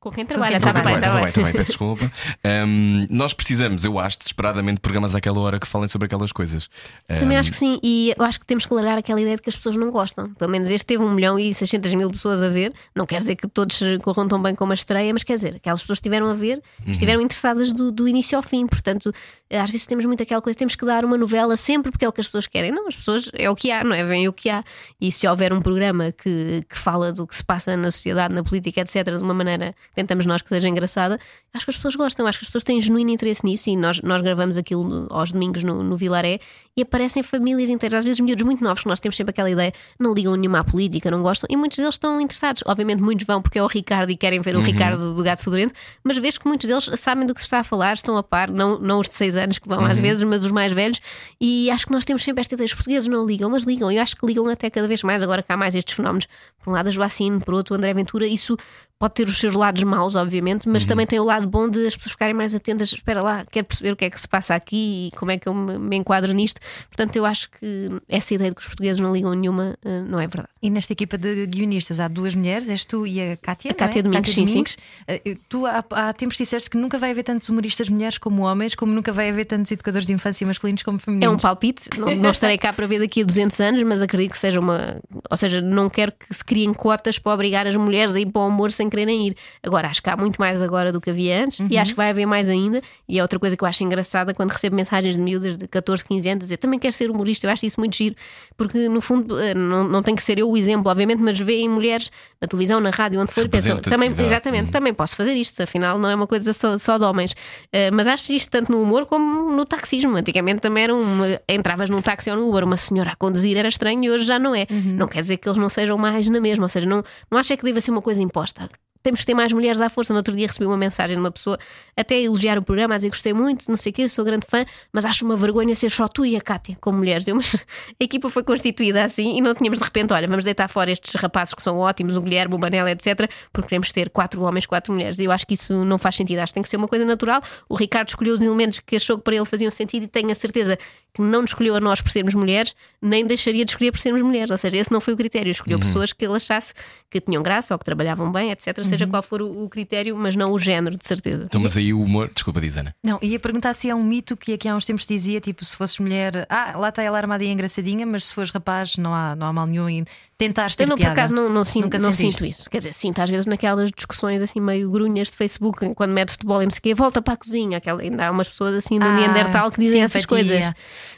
D: Com quem trabalha, está bem, está
A: tá
D: bem.
A: tá bem, peço desculpa. Ahm, nós precisamos, eu acho, desesperadamente, de programas àquela hora que falem sobre aquelas coisas.
D: Também
A: Ahm,
D: acho que sim, e eu acho que temos que largar aquela ideia de que as pessoas não gostam. Pelo menos este teve 1 milhão e 600 mil pessoas a ver. Não quer dizer que todos corram tão bem como a estreia, mas quer dizer, aquelas pessoas que estiveram a ver estiveram interessadas do, do início ao fim. Portanto, às vezes temos muito aquela coisa, temos que dar uma novela sempre porque é o que as pessoas querem. Não, as pessoas é o que há, não é? Vem o que há. E se houver um programa que, que fala do que se passa na sociedade, na política, etc., de uma maneira tentamos nós que seja engraçada, acho que as pessoas gostam, acho que as pessoas têm genuíno interesse nisso e nós, nós gravamos aquilo no- aos domingos no, no Vilaré e aparecem famílias inteiras, às vezes miúdos muito novos, que nós temos sempre aquela ideia, não ligam nenhuma à política, não gostam, e muitos deles estão interessados. Obviamente, muitos vão porque é o Ricardo e querem ver o Ricardo do Gato Fedorento, mas vês que muitos deles sabem do que se está a falar, estão a par, não, não os de 6 anos que vão às vezes, mas os mais velhos, e acho que nós temos sempre esta ideia, os portugueses não ligam, mas ligam, eu acho que ligam até cada vez mais, agora que há mais estes fenómenos, por um lado a Joacine, por outro o André Ventura, isso pode ter os seus lados maus, obviamente, mas também tem o lado bom de as pessoas ficarem mais atentas. Espera lá, quero perceber o que é que se passa aqui e como é que eu me, me enquadro nisto. Portanto, eu acho que essa ideia de que os portugueses não ligam nenhuma eh, não é verdade.
B: E nesta equipa de guionistas há duas mulheres, és tu e a Cátia.
D: A Cátia
B: é?
D: Domingos, sim, sim.
B: Eh, Tu há, há tempos disseste que nunca vai haver tantos humoristas mulheres como homens, como nunca vai haver tantos educadores de infância masculinos como
D: É
B: femininos.
D: um palpite, não, não estarei cá para ver daqui a 200 anos, mas acredito que seja uma. Ou seja, não quero que se criem cotas para obrigar as mulheres a ir para o amor sem quererem ir. Agora, acho que há muito mais agora do que havia antes e acho que vai haver mais ainda. E é outra coisa que eu acho engraçada quando recebo mensagens de miúdas de 14, 15 anos a dizer também quero ser humorista. Eu acho isso muito giro, porque no fundo eh, não, não tem que ser eu o exemplo, obviamente, mas veem mulheres na televisão, na rádio, onde for, e pensam também,
A: Representatividade.
D: exatamente, também posso fazer isto, afinal não é uma coisa só, só de homens. Eh, mas acho isto tanto no humor como no taxismo. Antigamente também era uma, entravas num táxi ou no Uber, uma senhora a conduzir era estranho e hoje já não é. Não quer dizer que eles não sejam mais na mesma, ou seja, não, não acho é que deva ser uma coisa imposta. Temos que ter mais mulheres à força. No outro dia recebi uma mensagem de uma pessoa até a elogiar o programa, a dizer que gostei muito, não sei o quê, sou grande fã, mas acho uma vergonha ser só tu e a Cátia como mulheres. Eu, mas [laughs] a equipa foi constituída assim e não tínhamos de repente, olha, vamos deitar fora estes rapazes que são ótimos, o Guilherme, o Manela, etc., porque queremos ter quatro homens, quatro mulheres. E eu acho que isso não faz sentido. Acho que tem que ser uma coisa natural. O Ricardo escolheu os elementos que achou que para ele faziam sentido e tenho a certeza que não nos escolheu a nós por sermos mulheres, nem deixaria de escolher por sermos mulheres. Ou seja, esse não foi o critério. Escolheu pessoas que ele achasse que tinham graça ou que trabalhavam bem, etc. Seja qual for o, o critério, mas não o género, de certeza.
A: Então, mas aí o humor. Desculpa, diz Ana.
B: Não, ia perguntar se é um mito que aqui há uns tempos dizia, tipo, se fosses mulher, ah, lá está ela armada e engraçadinha, mas se fores rapaz, não há, não há mal nenhum em Tentaste ter
D: Eu não, por
B: piada.
D: acaso não, não sinto,
B: Nunca
D: não sinto isso. Quer dizer, sinto às vezes naquelas discussões assim meio grunhas de Facebook, quando mete futebol e não sei o quê, volta para a cozinha. Aquela, ainda há umas pessoas assim do
B: Ah,
D: Neandertal que dizem essas
B: simpatia.
D: coisas.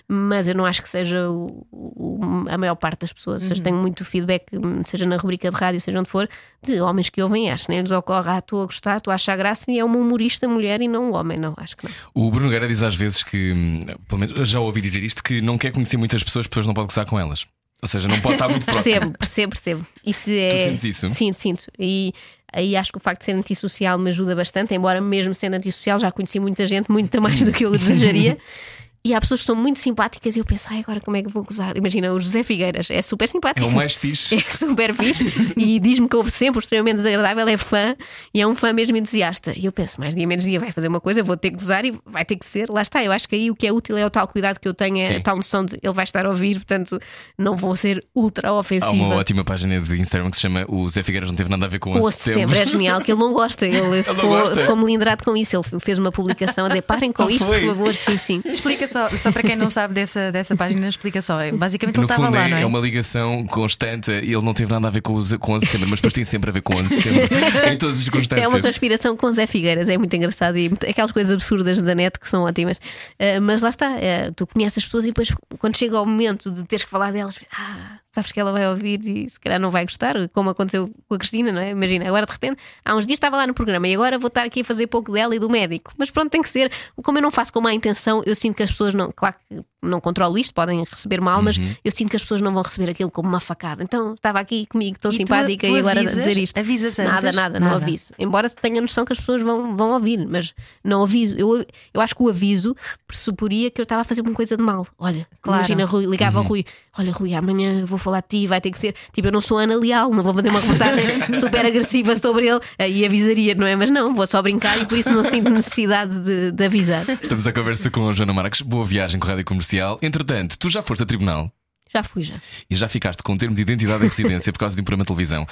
D: Mas eu não acho que seja o- o- a maior parte das pessoas. Ou
B: Uhum.
D: seja, tenho muito feedback, seja na rubrica de rádio, seja onde for, de homens que ouvem, acho. Nem lhes ocorre, ah, estou a gostar, estou a achar graça e é uma humorista mulher e não um homem. Não, acho que não.
A: O Bruno Guerra diz às vezes que, hum, pelo menos eu já ouvi dizer isto, que não quer conhecer muitas pessoas, depois não pode gozar com elas. Ou seja, não pode estar muito próximo.
D: Percebo, percebo, percebo. Isso é...
A: sentes isso?
D: Sinto, sinto. E aí acho que o facto de ser antissocial me ajuda bastante, embora mesmo sendo antissocial já conheci muita gente, muito mais do que eu desejaria. [laughs] E há pessoas que são muito simpáticas e eu penso, ai, agora como é que vou gozar? Imagina, o José Figueiras é super
A: É
D: simpático.
A: o mais fixe. [laughs]
D: É super fixe e diz-me que houve sempre extremamente desagradável, é fã e é um fã mesmo entusiasta. E eu penso, mais dia menos dia vai fazer uma coisa, vou ter que gozar e vai ter que ser. Lá está, eu acho que aí o que é útil é o tal cuidado que eu tenho, é
A: Sim.
D: a tal noção de ele vai estar a ouvir, portanto não vou ser ultra
A: Há
D: ofensiva.
A: uma ótima página de Instagram que se chama O Zé Figueiras não teve nada a ver com o
D: o
A: 11 de setembro.
D: setembro é genial, que ele não gosta. Ele [laughs] ficou,
A: gosta?
D: ficou melindrado com isso. Ele fez uma publicação a dizer: parem com
A: Ah,
D: isto,
A: foi?
D: por favor. Sim, sim.
B: Explica só, só para quem não sabe dessa, dessa página, explica só. Basicamente ele
A: No
B: estava
A: fundo
B: lá,
A: é,
B: não é?
A: é uma ligação constante e ele não teve nada a ver com o, com o 11 de setembro, mas depois tem sempre a ver com o 11 de setembro em todas as circunstâncias.
D: É uma conspiração com Zé Figueiras, é muito engraçado e muito- aquelas coisas absurdas da net que são ótimas. Ah, mas lá está, ah, tu conheces as pessoas e depois, quando chega ao momento de teres que falar delas, ah, sabes que ela vai ouvir e se calhar não vai gostar, como aconteceu com a Cristina, não é? Imagina, agora de repente, há uns dias estava lá no programa e agora vou estar aqui a fazer pouco dela e do médico. Mas pronto, tem que ser. Como eu não faço com má intenção, eu sinto que as pessoas não, claro que não controlo isto, podem receber mal, mas
A: Uhum.
D: eu sinto que as pessoas não vão receber aquilo como uma facada. Então estava aqui comigo, estou
B: E tu-
D: simpática
B: tu
D: e agora
B: avisas?
D: dizer isto.
B: Avisas
D: Nada,
B: antes?
D: nada, não
B: Nada.
D: aviso. Embora tenha noção que as pessoas vão, vão ouvir, mas não aviso. Eu, eu acho que o aviso pressuporia que eu estava a fazer uma coisa de mal. Olha,
B: Claro.
D: imagina, Rui, ligava ao Rui: Olha, Rui, amanhã vou falar de ti, vai ter que ser. Tipo, eu não sou Ana Leal, não vou fazer uma reportagem [laughs] super agressiva sobre ele aí avisaria, não é? Mas não, vou só brincar e por isso não sinto necessidade de, de avisar.
A: Estamos à conversa com a Joana Marques. Boa viagem com a Rádio Comercial. Entretanto, tu já foste a tribunal
D: Já fui, já.
A: e já ficaste com um termo de identidade e residência por causa de um programa de televisão.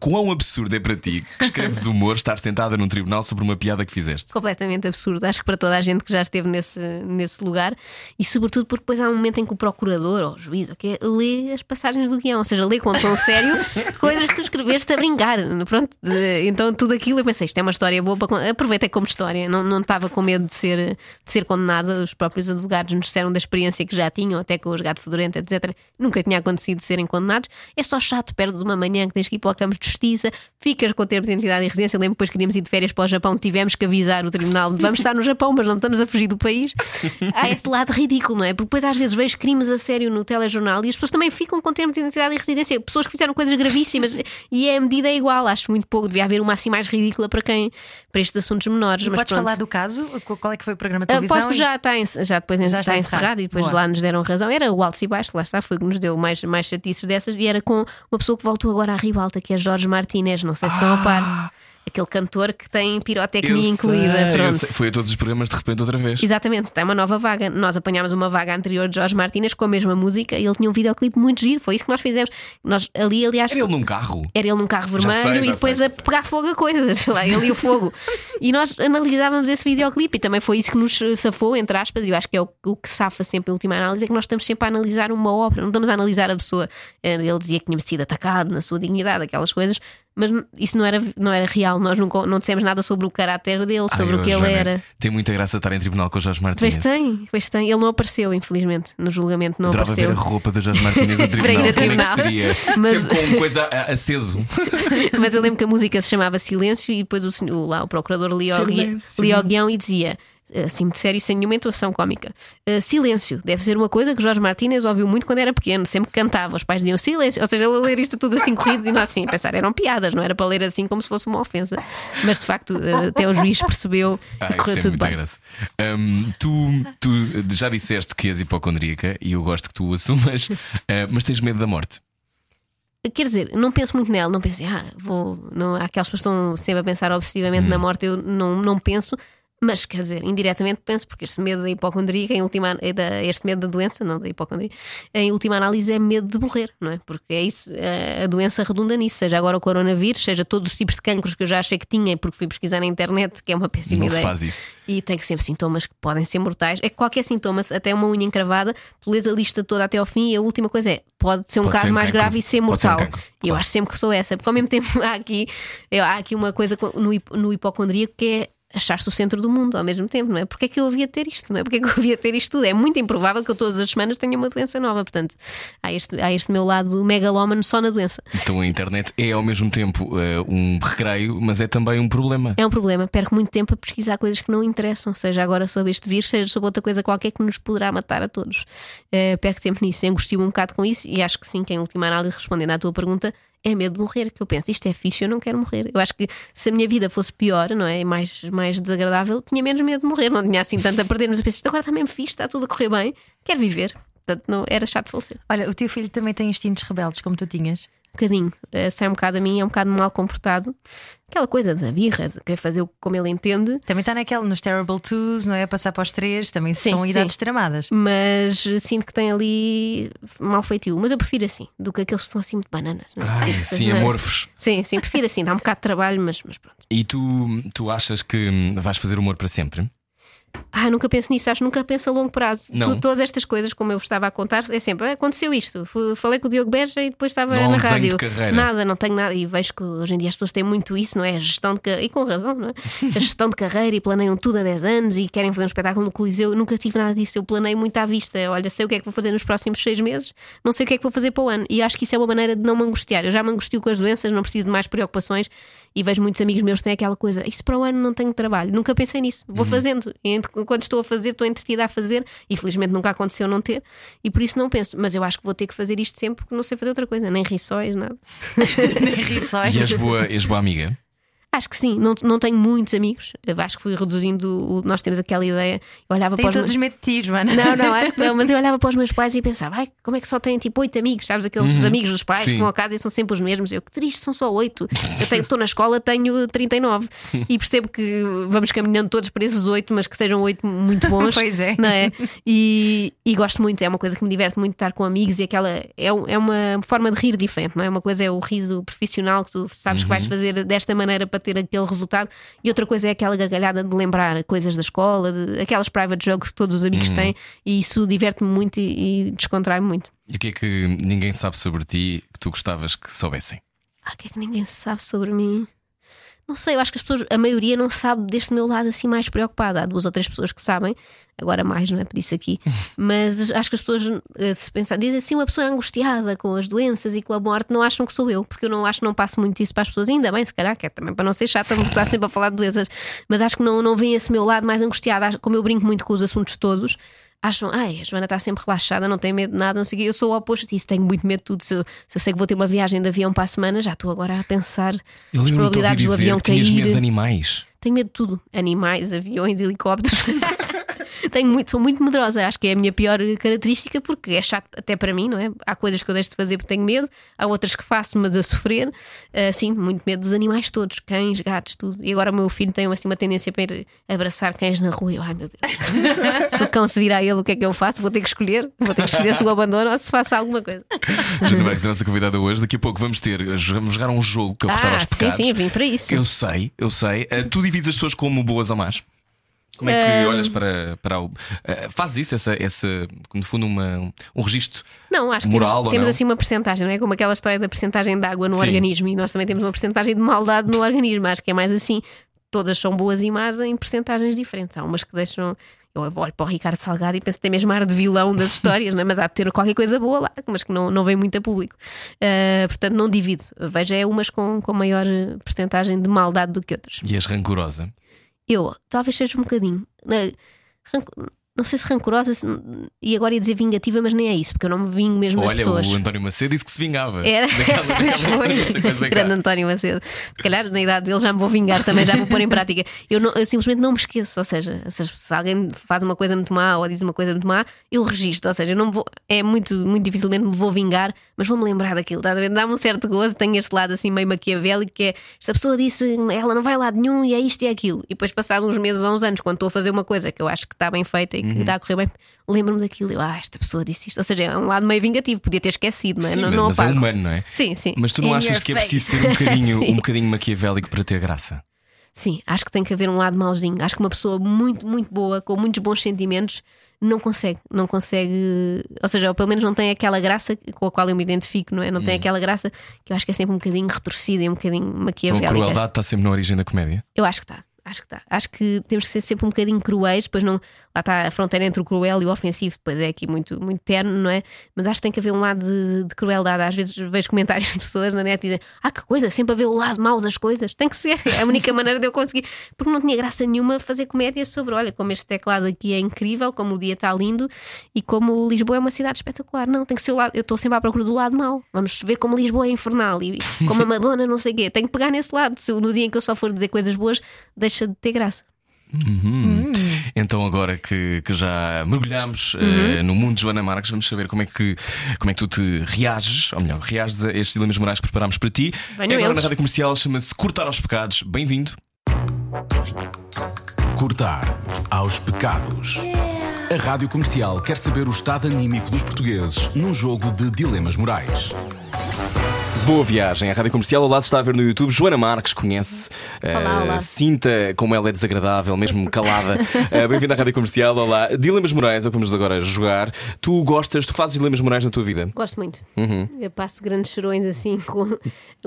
A: Quão absurdo é para ti que escreves humor estar sentada num tribunal sobre uma piada que fizeste?
D: completamente absurdo. Acho que para toda a gente que já esteve nesse, nesse lugar e, sobretudo, porque depois há um momento em que o procurador ou o juiz okay, lê as passagens do guião, ou seja, lê com tom sério coisas que tu escreveste a brincar. Pronto, então tudo aquilo eu pensei, isto é uma história boa para. Aproveitei como história, não, não estava com medo de ser, de ser condenada. Os próprios advogados nos disseram da experiência que já tinham, até com os gato fedorento, etc. Nunca tinha acontecido de serem condenados. É só chato, perdes uma manhã que tens que ir para o campo de justiça, ficas com o termo de identidade e residência. Lembro depois que queríamos ir de férias para o Japão, tivemos que avisar o tribunal: vamos estar no Japão, mas não estamos a fugir do país. [laughs] Há esse lado ridículo, não é? Porque depois às vezes vejo crimes a sério no telejornal e as pessoas também ficam com termo de identidade e residência. Pessoas que fizeram coisas gravíssimas e é a medida é igual. Acho muito pouco. Devia haver uma assim mais ridícula para quem, para estes assuntos menores.
B: E
D: mas
B: podes
D: pronto.
B: falar do caso? Qual é que foi o programa de
D: Ah,
B: televisão?
D: posso, já, está, já depois
B: Já
D: está,
B: está
D: encerrado,
B: encerrado.
D: e depois
B: Boa.
D: lá nos deram razão. Era o alto e baixo, lá está, foi que nos deu mais, mais chatices dessas. E era com uma pessoa que voltou agora à ribalta, que é Jorge Martínez. Não sei se estão a par. Aquele cantor que tem pirotecnia
A: Eu
D: incluída.
A: sei,
D: pronto.
A: sei. Foi a todos os programas de repente outra vez.
D: Exatamente, tem uma nova vaga. Nós apanhámos uma vaga anterior de Jorge Martínez com a mesma música e ele tinha um videoclipe muito giro. Foi isso que nós fizemos. Nós ali, aliás,
A: Era ele num carro.
D: era ele num carro vermelho
A: sei,
D: e depois a pegar fogo a coisas, [laughs] lá, ele e o fogo. e nós analisávamos esse videoclipe e também foi isso que nos safou, entre aspas, e eu acho que é o, o que safa sempre a última análise, é que nós estamos sempre a analisar uma obra, não estamos a analisar a pessoa. Eh, Ele dizia que tinha sido atacado na sua dignidade, aquelas coisas, mas isso não era, não era real, nós não, não dissemos nada sobre o caráter dele, sobre
A: Ai,
D: o que ele
A: Joana,
D: era.
A: Tem muita graça estar em tribunal com o Jorge Martins.
D: Pois tem, pois tem. Ele não apareceu, infelizmente, no julgamento não
A: Adorava ver
D: apareceu.
A: a roupa do Jorge Martins no
D: Para [laughs] ir
A: tribunal.
D: a
A: Como é
D: tribunal.
A: que seria? [laughs]
D: Mas-
A: Sempre com coisa aceso. [laughs]
D: Mas eu lembro que a música se chamava Silêncio e depois o, senhor- lá o procurador lia o guião e dizia. Assim, muito sério, sem nenhuma intuação cómica. "Uh, silêncio, deve ser uma coisa que Jorge Martínez ouviu muito quando era pequeno, sempre que cantava. Os pais diziam silêncio, ou seja, ele a ler isto tudo assim corrido e não assim, a pensar, eram piadas, não era para ler assim como se fosse uma ofensa. Mas de facto, uh, até o juiz percebeu [laughs]
A: Ah,
D: e correu tudo bem.
A: Hum, tu, tu já disseste que és hipocondríaca e eu gosto que tu o assumas, [laughs] eh, mas tens medo da morte.
D: Quer dizer, não penso muito nela, não penso, ah, vou. Não, aquelas pessoas estão sempre a pensar obsessivamente
A: Hum.
D: na morte, eu não, não penso, Mas quer dizer, indiretamente penso, porque este medo da hipocondria, em última, é este medo da doença, não da hipocondria, em última análise é medo de morrer, não é? Porque é isso, a, a doença redunda nisso, seja agora o coronavírus, seja todos os tipos de cancros que eu já achei que tinha, porque fui pesquisar na internet, que é uma péssima
A: Não
D: ideia.
A: se faz isso.
D: E tem que sempre sintomas que podem ser mortais. É que qualquer sintoma, até uma unha encravada, tu lês a lista toda até ao fim e a última coisa é: pode ser um
A: Pode ser
D: caso
A: um
D: mais
A: cancro.
D: grave e ser
A: Pode ser um
D: mortal. E eu acho sempre que sou essa, porque ao mesmo tempo [laughs] há aqui, há aqui uma coisa co- no, no hipocondríaco que é. Achar-se o centro do mundo ao mesmo tempo, não é? Porque é que eu havia de ter isto, não é? Porque é que eu havia de ter isto tudo? É muito improvável que eu todas as semanas tenha uma doença nova. Portanto, há este, há este meu lado megalómano só na doença.
A: Então a internet é ao mesmo tempo eh, um recreio, mas é também um problema.
D: É um problema. Perco muito tempo a pesquisar coisas que não interessam, seja agora sobre este vírus, seja sobre outra coisa qualquer que nos poderá matar a todos. Eh, perco tempo nisso, angustio um bocado com isso e acho que sim, que em última análise, respondendo à tua pergunta, é medo de morrer. Que eu penso, isto é fixe, eu não quero morrer. Eu acho que se a minha vida fosse pior, não é? Mais, mais desagradável, tinha menos medo de morrer, não tinha assim tanto a perder. Mas eu penso, isto agora está mesmo fixe, está tudo a correr bem, quero viver. Portanto, não, era chato falecer.
B: Olha, o teu filho também tem instintos rebeldes, como tu tinhas.
D: Um bocadinho, Eh, sai um bocado a mim, é um bocado mal comportado. Aquela coisa da birra, de querer fazer o- como ele entende.
B: Também está naquele, nos Terrible Twos, não é? Passar para os três, também
D: Sim,
B: são
D: sim.
B: idades tramadas.
D: mas sinto que tem ali mau feitio. Mas eu prefiro assim, do que aqueles que são assim muito bananas. não é?
A: Ai, [laughs] sim,
D: não é?
A: amorfos.
D: Sim, sim, prefiro assim, dá um bocado de trabalho, mas, mas pronto.
A: E tu, tu achas que hum, vais fazer humor para sempre?
D: Ah, nunca penso nisso, acho que nunca penso a longo prazo.
A: Não.
D: Tu- todas estas coisas, como eu estava a contar, é sempre "Ah, aconteceu isto. Falei com o Diogo Beja e depois estava
A: Não
D: na rádio. Nada, não tenho nada. E vejo que hoje em dia as pessoas têm muito isso, não é? A gestão de carreira, e com razão, não é? A gestão de carreira e planeiam tudo há 10 anos e querem fazer um espetáculo no Coliseu. Eu nunca tive nada disso. Eu planeio muito à vista. Olha, sei o que é que vou fazer nos próximos seis meses, não sei o que é que vou fazer para o ano. E acho que isso é uma maneira de não me angustiar. Eu já me angustio com as doenças, não preciso de mais preocupações. E vejo muitos amigos meus que têm aquela coisa: isso para o ano não tenho trabalho. Nunca pensei nisso.
A: Uhum.
D: Vou fazendo. E ent- quando estou a fazer, estou entretida a fazer. E felizmente nunca aconteceu não ter. E por isso não penso. Mas eu acho que vou ter que fazer isto sempre porque não sei fazer outra coisa. Nem rissóis, nada. [laughs]
B: Nem rissóis.
A: E és boa, és boa amiga?
D: Acho que sim. Não, não tenho muitos amigos. Eu acho que fui reduzindo. o- Nós temos aquela ideia. Eu olhava
B: Tem
D: para os
B: todos
D: meus-
B: de ti, Joana.
D: Não, não, acho que [laughs] não, mas eu olhava para os meus pais e pensava, ai, como é que só têm tipo oito amigos, sabes? Aqueles amigos dos pais
A: Sim.
D: que vão a casa e são sempre os mesmos. Eu, que triste, são só oito. Eu estou na escola, tenho 39 [laughs] e percebo que vamos caminhando todos para esses oito, mas que sejam oito muito bons. [laughs]
B: Pois é.
D: Não é? E, e gosto muito, é uma coisa que me diverte muito estar com amigos e aquela é, é uma forma de rir diferente, não é? Uma coisa é o riso profissional que tu sabes que vais fazer desta maneira para ter aquele resultado, e outra coisa é aquela gargalhada de lembrar coisas da escola, de, aquelas private jokes que todos os amigos têm, e isso diverte-me muito e, e descontrai-me muito.
A: E o que é que ninguém sabe sobre ti que tu gostavas que soubessem?
D: Ah, o que é que ninguém sabe sobre mim? Não sei, eu acho que as pessoas, a maioria não sabe deste meu lado assim mais preocupada. Há duas ou três pessoas que sabem, agora mais, não é? Disse aqui, [laughs] mas acho que as pessoas, eh, se pensar, dizem assim, uma pessoa angustiada com as doenças e com a morte, não acham que sou eu, porque eu não acho que não passo muito isso para as pessoas, ainda bem, se calhar, que é também para não ser chata, não estar sempre a falar de doenças, mas acho que não, não vem esse meu lado mais angustiado. Acho- Como eu brinco muito com os assuntos todos, acham, ai, a Joana está sempre relaxada, não tem medo de nada, não sei o quê. Eu sou o oposto disso, tenho muito medo de tudo. Se eu, se eu sei que vou ter uma viagem de avião para a semana, já estou agora a pensar
A: Eu
D: as probabilidades do avião cair.
A: medo de animais.
D: Tenho medo de tudo: animais, aviões, helicópteros. [laughs] Tenho muito, sou muito medrosa, acho que é a minha pior característica, porque é chato até para mim, não é? Há coisas que eu deixo de fazer porque tenho medo, há outras que faço, mas a sofrer. Ah, sim, muito medo dos animais todos, cães, gatos, tudo. E agora o meu filho tem assim uma tendência para ir abraçar cães na rua. Eu, ai meu Deus, [laughs] se o cão se virar a ele, o que é que eu faço? Vou ter que escolher, vou ter que escolher se o abandono ou se faço alguma coisa.
A: Joana Marques é a nossa convidada hoje. Daqui a pouco vamos ter, vamos jogar um jogo que portar
D: Ah,
A: aos
D: sim,
A: pecados.
D: sim, eu vim para isso.
A: Eu sei, eu sei. Ah, tu divides as pessoas como boas ou más? Como é que
D: Ah.
A: olhas para, para o. ah, fazes isso, essa, essa, no fundo, uma, um registro?
D: Não, acho que
A: Moral
D: temos,
A: ou
D: temos
A: não?
D: assim uma percentagem, não é? Como aquela história da percentagem de água no
A: Sim.
D: organismo e nós também temos uma percentagem de maldade no organismo. Acho que é mais assim. Todas são boas e más em percentagens diferentes. Há umas que deixam. Eu olho para o Ricardo Salgado e penso que tem mesmo ar de vilão das [laughs] histórias, não é? mas há de ter qualquer coisa boa lá, mas que não, não vem muito a público. Ah, portanto, não divido. Vejo é umas com, com maior eh, percentagem de maldade do que outras.
A: E és rancorosa?
D: Eu talvez seja um bocadinho. eh, ranco- não sei se rancorosa se- e agora ia dizer vingativa, mas nem é isso, porque eu não me vingo mesmo das
A: Olha,
D: pessoas.
A: o António Macedo disse que se vingava.
D: Era.
A: Daquela- [laughs]
D: Pois foi. Grande. António Macedo. Se calhar na idade dele já me vou vingar também, já vou pôr em prática. Eu, não- eu simplesmente não me esqueço. Ou seja, se, alguém faz uma coisa muito má ou diz uma coisa muito má, eu registro. Ou seja, eu não vou, é muito, muito dificilmente me vou vingar, mas vou-me lembrar daquilo. estás a ver? Dá-me um certo gozo. Tenho este lado assim meio maquiavélico que é esta pessoa disse ela não vai a lado nenhum e é isto e é aquilo. E depois, passado uns meses ou uns anos, quando estou a fazer uma coisa que eu acho que está bem feita e que
A: Uhum.
D: está a correr bem, lembro-me daquilo. Eu, ah, esta pessoa disse isto. Ou seja, é um lado meio vingativo, podia ter esquecido, não é?
A: Sim,
D: não,
A: mas,
D: não
A: mas é humano, não é?
D: Sim, sim.
A: Mas tu não
D: In
A: achas
D: your
A: que é
D: face.
A: preciso ser um bocadinho, [laughs] um bocadinho maquiavélico para ter graça?
D: Sim, acho que tem que haver um lado mauzinho. Acho que uma pessoa muito, muito boa, com muitos bons sentimentos, não consegue, não consegue, ou seja, ou pelo menos não tem aquela graça com a qual eu me identifico, não é? Não
A: Hum.
D: tem aquela graça que eu acho que é sempre um bocadinho retorcida e um bocadinho
A: Então a
D: maquiavélica.
A: crueldade está sempre na origem da comédia.
D: Eu acho que está. Acho que está. Acho que temos que ser sempre um bocadinho cruéis, depois não. Lá está a fronteira entre o cruel e o ofensivo, depois é aqui muito, muito terno, não é? Mas acho que tem que haver um lado de, de crueldade. Às vezes vejo comentários de pessoas na net e dizem: Ah, que coisa, sempre a ver o lado mau das coisas. Tem que ser. É a única [laughs] maneira de eu conseguir. Porque não tinha graça nenhuma fazer comédia sobre, olha, como este teclado aqui é incrível, como o dia está lindo e como Lisboa é uma cidade espetacular. Não, tem que ser o lado. Eu estou sempre à procura do lado mau. Vamos ver como Lisboa é infernal e como a [laughs] Madonna, não sei o quê. Tenho que pegar nesse lado. Se no dia em que eu só for dizer coisas boas, deixa de ter graça.
A: Então, agora que, que já mergulhamos eh, no mundo de Joana Marques, vamos saber como é, que, como é que tu te reages, ou melhor, reages a estes dilemas morais que preparámos para ti.
D: Venham
A: agora
D: eles.
A: na rádio comercial chama-se Cortar aos Pecados. Bem-vindo.
C: Cortar aos pecados. A Rádio Comercial quer saber o estado anímico dos portugueses num jogo de dilemas morais.
A: Boa viagem à rádio comercial. Ao lado está a ver no YouTube. Joana Marques conhece. eh,
D: Olá, olá.
A: Sinta como ela é desagradável, mesmo calada. [laughs] Eh, Bem-vinda à rádio comercial. Olá. Dilemas morais é o que vamos agora jogar. Tu gostas, tu fazes dilemas morais na tua vida?
D: Gosto muito.
A: Uhum.
D: Eu passo grandes chorões assim [laughs] com,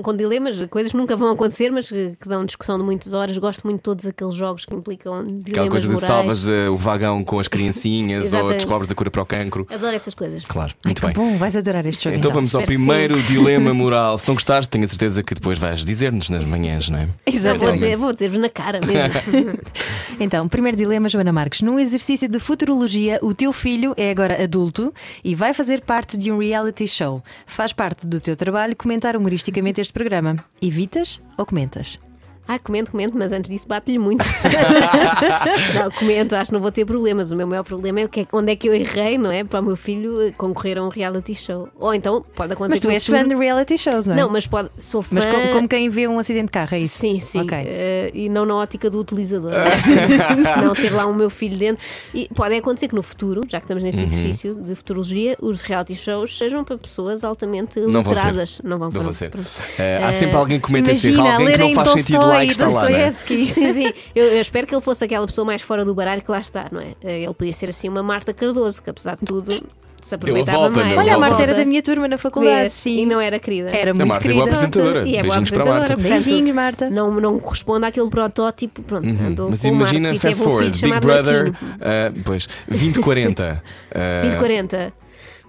D: com dilemas, coisas que nunca vão acontecer, mas que, que dão discussão de muitas horas. Gosto muito de todos aqueles jogos que implicam
A: Aquela
D: dilemas
A: coisa de
D: morais.
A: salvas eh, o vagão com as criancinhas ou descobres a cura para o cancro.
D: Adoro essas coisas.
A: Claro,
B: Ai,
A: muito
B: que
A: bem.
B: bom, vais adorar este jogo.
A: Então vamos ao
D: Espero
A: primeiro dilema moral. [laughs] Se não gostares, tenho a certeza que depois vais dizer-nos nas manhãs, não é?
D: Não, vou
B: Exatamente.
D: dizer- vou dizer-vos na cara mesmo. [laughs]
B: Então, primeiro dilema, Joana Marques. Num exercício de futurologia, o teu filho é agora adulto e vai fazer parte de um reality show. Faz parte do teu trabalho comentar humoristicamente este programa. Evitas ou comentas?
D: Ah, comento, comento, mas antes disso bate-lhe muito. [laughs] não, comento, acho que não vou ter problemas. O meu maior problema é o que é- onde é que eu errei, não é? Para o meu filho eh, concorrer a um reality show. Ou então pode acontecer
B: Mas tu és fã de reality shows, não é?
D: Não, mas pode, sou fã.
B: Mas co- como quem vê um acidente de carro, é isso?
D: Sim, sim.
B: Ok.
D: Eh, e não na ótica do utilizador. [laughs] não ter lá o meu filho dentro. E pode acontecer que no futuro, já que estamos
A: Uhum.
D: neste exercício de futurologia, os reality shows sejam para pessoas altamente
A: Não vão
D: letradas.
A: ser.
D: Não vão,
A: Não vou ser. Eh, há sempre alguém que comenta esse erro,
B: Imagina,
A: alguém que não faz sentido lá lá, não é?
B: Dostoiévski.
D: Sim, sim. Eu, eu espero que ele fosse aquela pessoa mais fora do baralho que lá está, não é? Eh, Ele podia ser assim uma Marta Cardoso, que apesar de tudo se aproveitava
A: volta,
D: mais.
B: Olha, a. Marta era da minha turma na faculdade,
D: Vês?
B: sim.
D: E não era querida.
B: Era
A: A
B: muito
A: Marta é boa
B: querida.
A: apresentadora.
D: E é boa
A: Beijinhos para a Marta.
D: apresentadora. portanto,
B: Beijinhos, Marta.
D: Não, não corresponde àquele protótipo. Pronto, andou
A: Uhum. Mas
D: com o Marco
A: imagina,
D: e
A: fast
D: teve um
A: forward,
D: filho
A: Big
D: chamado
A: Brother, eh, pois, 2040. [laughs] eh,
D: 2040.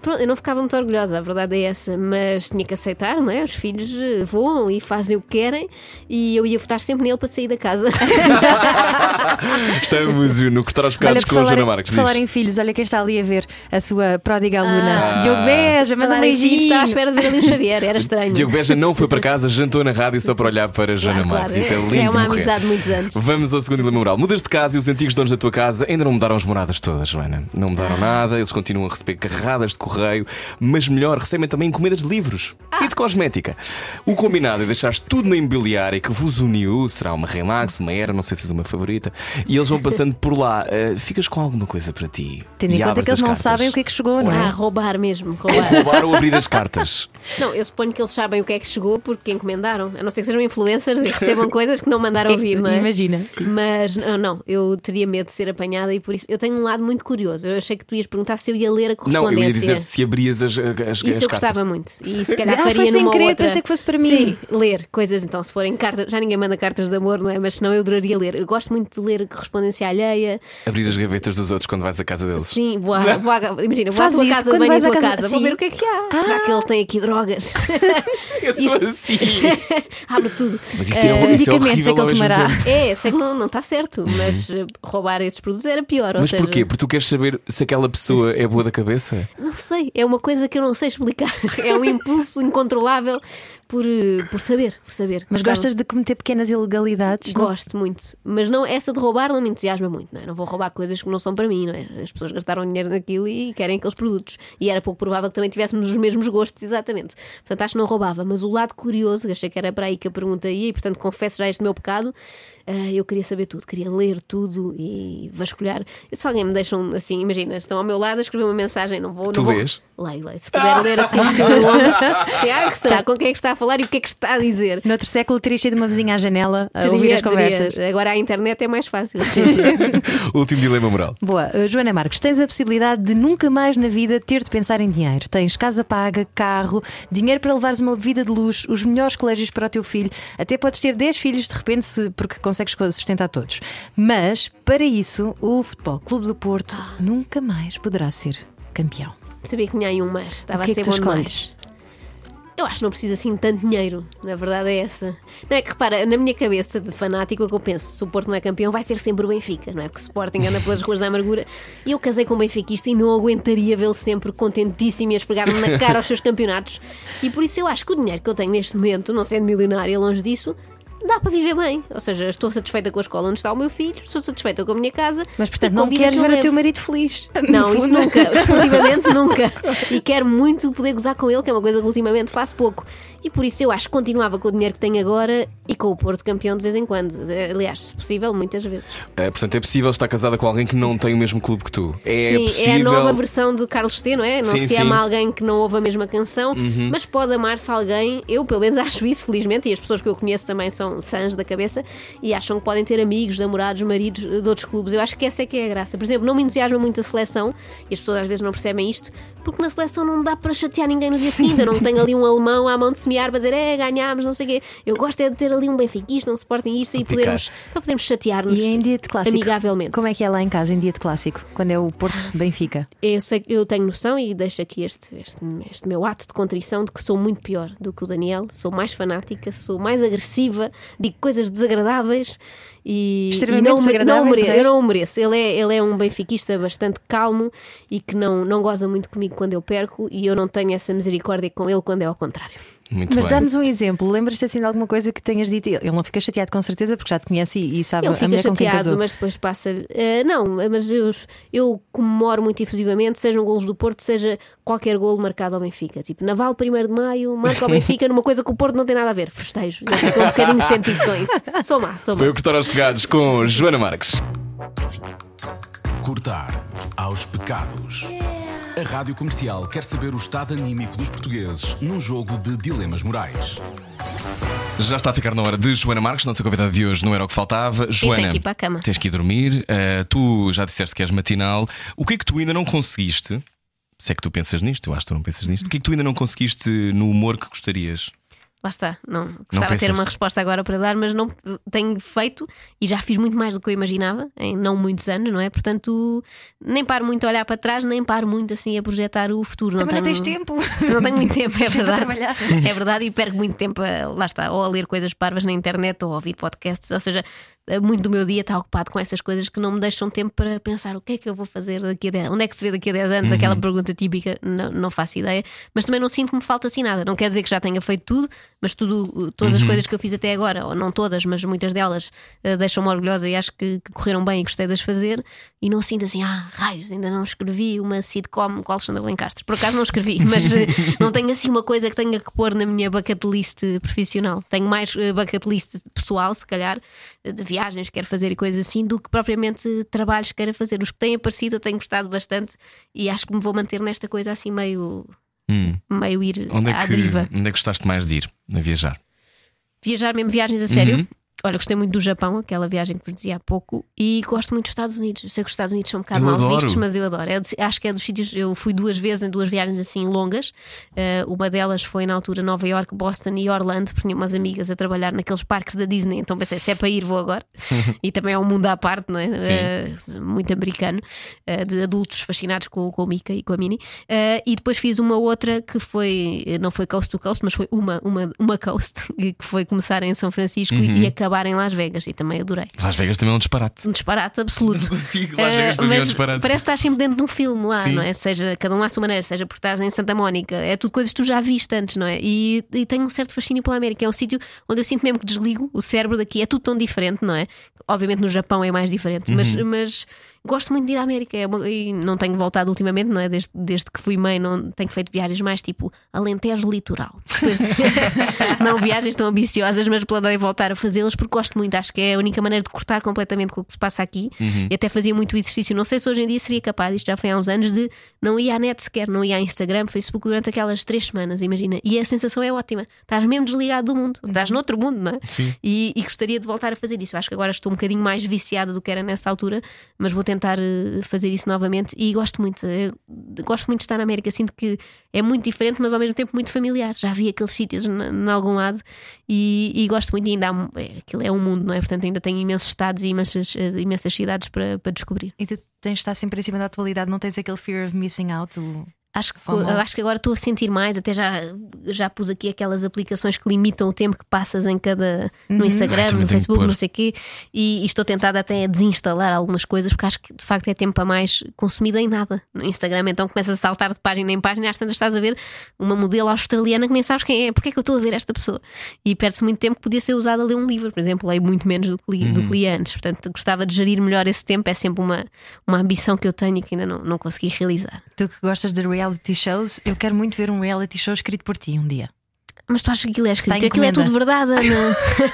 D: Pronto, eu não ficava muito orgulhosa, a verdade é essa, mas tinha que aceitar, não é? Os filhos eh, voam e fazem o que querem e eu ia votar sempre nele para sair da casa. [laughs]
A: Estamos no Cortar Pecados
B: por
A: com
B: falar,
A: Joana Marques.
B: falar
A: diz.
B: em filhos, olha quem está ali a ver a sua pródiga aluna.
A: Ah.
B: Diogo Beja, manda um beijinho.
D: estava à espera de ver ali o Xavier, era estranho.
A: Diogo Beja não foi para casa, jantou na rádio só para olhar para a Joana
D: Claro,
A: Marques.
D: claro.
A: Isto é lindo.
D: É uma amizade de muitos anos.
A: Vamos ao segundo dilema moral. Mudas de casa e os antigos donos da tua casa ainda não mudaram as moradas todas, Joana. Não mudaram
D: Ah.
A: nada, eles continuam a receber carradas de correio, mas melhor, recebem também encomendas de livros
D: Ah.
A: e de cosmética. O combinado é deixar tudo na imobiliária que vos uniu, será uma Remax, uma Era, não sei se és uma favorita, e eles vão passando por lá. [laughs] Eh, ficas com alguma coisa para ti?
B: Tendo em conta que eles não
A: cartas.
B: sabem o que é que chegou, não
D: Ah,
B: é?
D: roubar mesmo.
A: Ou
D: Roubar.
A: ou abrir as [laughs] cartas.
D: Não, eu suponho que eles sabem o que é que chegou porque encomendaram. A não ser que sejam influencers e recebam coisas que não mandaram vir, não é?
B: Imagina.
D: Mas não, não, eu teria medo de ser apanhada e por isso eu tenho um lado muito curioso. Eu achei que tu ias perguntar se eu ia ler a
A: Não,
D: correspondência.
A: eu ia dizer se abrias as, as, as
D: Isso eu
A: cartas.
D: gostava muito. E se calhar
B: Ah, foi
D: faria
B: sem
D: numa
B: querer,
D: outra...
B: pensei que fosse para mim.
D: Sim, ler coisas. Então, se forem cartas, já ninguém manda cartas de amor, não é? Mas senão eu adoraria ler. Eu gosto muito de ler correspondência alheia.
A: Abrir as gavetas dos outros quando vais à casa deles.
D: Sim, vou à, vou à, imagina, vou à
B: Faz
D: tua
B: isso
D: casa banho
B: vais à
D: tua
B: casa-
D: casa. Vou ver o que é que há. Será que ele tem aqui drogas? [laughs]
A: Eu sou assim. [laughs]
D: Abre tudo.
A: Mas isso é,
B: Que
A: isso é
B: medicamentos
A: horrível
B: é que ele tomará?
D: É, sei que não, não está certo, mas eh, roubar esses produtos era pior.
A: Mas porquê? Porque tu queres saber se aquela pessoa é boa da cabeça?
D: Não sei, é uma coisa que eu não sei explicar. [laughs] É um impulso incontrolável por, eh, por saber, por saber.
B: Mas
D: Gostava-
B: gostas de cometer pequenas ilegalidades? não?
D: Gosto muito, mas não, essa de roubar não me entusiasma muito, não é? Não vou roubar coisas que não são para mim, não é? As pessoas gastaram dinheiro naquilo e querem aqueles produtos. E era pouco provável que também tivéssemos os mesmos gostos, exatamente. Portanto, acho que não roubava. Mas o lado curioso, achei que era para aí que a pergunta ia, e portanto confesso já este meu pecado, eh, eu queria saber tudo, queria ler tudo e vasculhar. Se alguém me deixam assim, imagina, estão ao meu lado a escrever uma mensagem, não vou.
A: Tu
D: não vou... leio. Se puder ler assim [laughs] por cima do ombro, que será? Com quem é que está a falar e o que é que está a dizer?
B: Noutro século terias sido uma vizinha à janela a ouvir
D: Teria-
B: as conversas.
D: teria. Agora a internet é mais fácil. [laughs]
A: Último dilema moral.
B: Boa, Uh, Joana Marques, tens a possibilidade de nunca mais na vida ter de pensar em dinheiro. Tens casa paga, carro, dinheiro para levares uma vida de luxo, os melhores colégios para o teu filho, até podes ter 10 filhos de repente, se- porque consegues sustentar todos. Mas, para isso, o Futebol Clube do Porto
D: Ah.
B: nunca mais poderá ser campeão.
D: Sabia que tinha aí um mas, estava
B: que
D: a
B: é
D: ser
B: que tu
D: bom demais. Eu acho que não precisa assim de tanto dinheiro, na verdade é essa. Não é que repara, na minha cabeça de fanático, o que eu penso, se o Porto não é campeão, vai ser sempre o Benfica, não é? Porque o Sporting anda pelas ruas da amargura. E eu casei com um benfiquista e não aguentaria vê-lo sempre contentíssimo e a esfregar-me na cara aos seus campeonatos. E por isso eu acho que o dinheiro que eu tenho neste momento, não sendo milionária, longe disso, dá para viver bem. Ou seja, estou satisfeita com a escola onde está o meu filho, estou satisfeita com a minha casa.
B: Mas, portanto, não queres
D: que
B: ver o teu marido feliz. [laughs] [laughs]
D: Não, isso nunca. [laughs] Desportivamente, nunca. E quero muito poder gozar com ele, que é uma coisa que ultimamente faço pouco. E por isso eu acho que continuava com o dinheiro que tenho agora e com o Porto campeão de vez em quando. Aliás, se possível, muitas vezes.
A: É, portanto, é possível estar casada com alguém que não tem o mesmo clube que tu. É
D: sim,
A: possível.
D: é a nova versão de Carlos T, não é? Não
A: Sim,
D: se
A: sim.
D: ama alguém que não ouve a mesma canção, mas pode amar-se alguém. Eu, pelo menos, acho isso, felizmente, e as pessoas que eu conheço também são sãs da cabeça e acham que podem ter amigos, namorados, maridos de outros clubes. Eu acho que essa é que é a graça. Por exemplo, não me entusiasma muito a seleção, e as pessoas às vezes não percebem isto, porque na seleção não dá para chatear ninguém no dia seguinte. Eu não tenho ali um alemão à mão de semear para dizer, é, ganhámos, não sei o quê. Eu gosto é de ter ali um benfiquista, um sportingista e podermos, para podermos chatear-nos
B: E em dia de clássico?
D: amigavelmente.
B: Como é que é lá em casa, em dia de clássico? Quando é o Porto Benfica?
D: Eu, sei, eu tenho noção e deixo aqui este, este, este meu ato de contrição de que sou muito pior do que o Daniel, sou mais fanática, sou mais agressiva, digo coisas desagradáveis e, e não, não
B: desagradáveis, de
D: mere- eu não o mereço. Ele é, ele é um benfiquista bastante calmo e que não, não goza muito comigo quando eu perco e eu não tenho essa misericórdia com ele quando é ao contrário.
A: Muito
B: Mas dá-nos um exemplo. Lembras-te assim de alguma coisa que tenhas dito? Ele não fica chateado com certeza porque já te conhece e, e sabe
D: Ele
B: a mulher com quem
D: chateado,
B: casou.
D: mas depois passa-lhe. "Ah, não, mas eu, eu comemoro muito efusivamente, sejam golos do Porto, seja qualquer golo marcado ao Benfica. Tipo, Naval, 1 de maio, marca ao [laughs] Benfica numa coisa que o Porto não tem nada a ver. Festejo. Já fico um bocadinho sentido com isso. Sou má, sou má.
A: Foi o Cortar aos Pegados com Joana Marques.
C: Cortar aos pecados. A Rádio Comercial quer saber o estado anímico dos portugueses num jogo de dilemas morais.
A: Já está a ficar na hora de Joana Marques, nossa convidada de hoje não era o que faltava. Joana,
D: tem que ir para a cama.
A: tens que ir dormir. Uh, tu já disseste que és matinal. O que é que tu ainda não conseguiste? Se é que tu pensas nisto, eu acho que tu não pensas nisto. O que é que tu ainda não conseguiste no humor que gostarias?
D: Lá está. Não, gostava de ter uma resposta agora para dar, mas não tenho feito e já fiz muito mais do que eu imaginava em não muitos anos, não é? Portanto, nem paro muito a olhar para trás, nem paro muito assim a projetar o futuro.
B: Também não
D: tenho...
B: tens tempo. [laughs]
D: Não tenho muito tempo, é [laughs] verdade. É verdade, e perco muito tempo, a, lá está, ou a ler coisas parvas na internet ou a ouvir podcasts, ou seja, muito do meu dia está ocupado com essas coisas que não me deixam tempo para pensar o que é que eu vou fazer daqui a 10 onde é que se vê daqui a 10 anos, aquela pergunta típica, não, não faço ideia, mas também não sinto que me falta assim nada. Não quer dizer que já tenha feito tudo, mas tudo, todas as coisas que eu fiz até agora, ou não todas, mas muitas delas eh, deixam-me orgulhosa e acho que, que correram bem e gostei de as fazer, e não sinto assim, ah, raios, ainda não escrevi uma sitcom com a Alexandra Lencastre. Por acaso não escrevi, [laughs] mas eh, não tenho assim uma coisa que tenha que pôr na minha bucket list profissional. Tenho mais eh, bucket list pessoal, se calhar, eh, de viagens que quero fazer e coisas assim, do que propriamente trabalhos que quero fazer. Os que têm aparecido eu tenho gostado bastante e acho que me vou manter nesta coisa assim meio,
A: Hum.
D: meio ir
A: Onde,
D: à
A: é que,
D: deriva.
A: onde é que gostaste mais de ir a viajar?
D: Viajar mesmo, viagens a sério.
A: Uhum.
D: Olha, gostei muito do Japão, aquela viagem que vos dizia há pouco, e gosto muito dos Estados Unidos. Eu sei que os Estados Unidos são um bocado
A: Eu
D: mal
A: adoro.
D: vistos, mas eu adoro. É dos- acho que é dos sítios. Eu fui duas vezes em duas viagens assim longas. Eh, uma delas foi na altura Nova York, Boston e Orlando, porque tinha umas amigas a trabalhar naqueles parques da Disney. Então pensei, se é para ir, vou agora. [laughs] e também é um mundo à parte, não é? Eh, muito americano, eh, de adultos fascinados com, com o Mickey e com a Minnie. Eh, e depois fiz uma outra que foi, não foi coast to coast, mas foi uma, uma, uma coast, [laughs] que foi começar em São Francisco e- e acabar em Las Vegas. E também adorei.
A: Las Vegas também é um disparate.
D: Um disparate absoluto. [laughs]
A: Não consigo, Las Vegas
D: Eh,
A: para mim é um disparate.
D: parece que estás sempre dentro de um filme lá,
A: Sim.
D: não é? Seja cada um à sua maneira, seja por estás em Santa Mónica, é tudo coisas que tu já viste antes, não é? E, e tenho um certo fascínio pela América. É um sítio onde eu sinto mesmo que desligo o cérebro daqui. É tudo tão diferente, não é? Obviamente no Japão é mais diferente, mas,
A: Uhum.
D: mas gosto muito de ir à América. É uma- e não tenho voltado ultimamente, não é? Desde, desde que fui mãe, não tenho feito viagens mais tipo Alentejo Litoral. [laughs] Não viagens tão ambiciosas, mas planeio voltar a fazê-las porque gosto muito. Acho que é a única maneira de cortar completamente com o que se passa aqui. E até fazia muito exercício. Não sei se hoje em dia seria capaz, isto já foi há uns anos, de não ir à net sequer, não ir à Instagram, Facebook durante aquelas três semanas, imagina. E a sensação é ótima. Estás mesmo desligado do mundo, estás noutro mundo, não é? E, e gostaria de voltar a fazer isso. Acho que agora estou um bocadinho mais viciada do que era nessa altura, mas vou tentar eh, fazer isso novamente e gosto muito. eh, gosto muito de estar na América. Sinto que é muito diferente, mas ao mesmo tempo muito familiar. Já vi aqueles sítios em algum lado e, e gosto muito. E ainda há, é, aquilo é um mundo, não é? Portanto, ainda tenho imensos estados e imensas, eh, imensas cidades para, para descobrir.
B: E tu tens de estar sempre em cima da atualidade, não tens aquele fear of missing out?
D: Acho que, acho que agora estou a sentir mais, até já, já pus aqui aquelas aplicações que limitam o tempo que passas em cada no
A: Ai,
D: Instagram, no Facebook, não sei o quê, e, e estou tentada até a desinstalar algumas coisas, porque acho que de facto é tempo a mais consumido em nada. No Instagram, então começas a saltar de página em página, e às tantas estás a ver uma modelo australiana que nem sabes quem é, porque é que eu estou a ver esta pessoa? E perde-se muito tempo que podia ser usado a ler um livro, por exemplo, leio muito menos do que li, do que li antes, portanto gostava de gerir melhor esse tempo, é sempre uma, uma ambição que eu tenho e que ainda não, não consegui realizar.
B: Tu que gostas de reality shows, eu quero muito ver um reality show escrito por ti um dia.
D: Mas tu achas que aquilo é escrito? Aquilo é tudo verdade, Ana?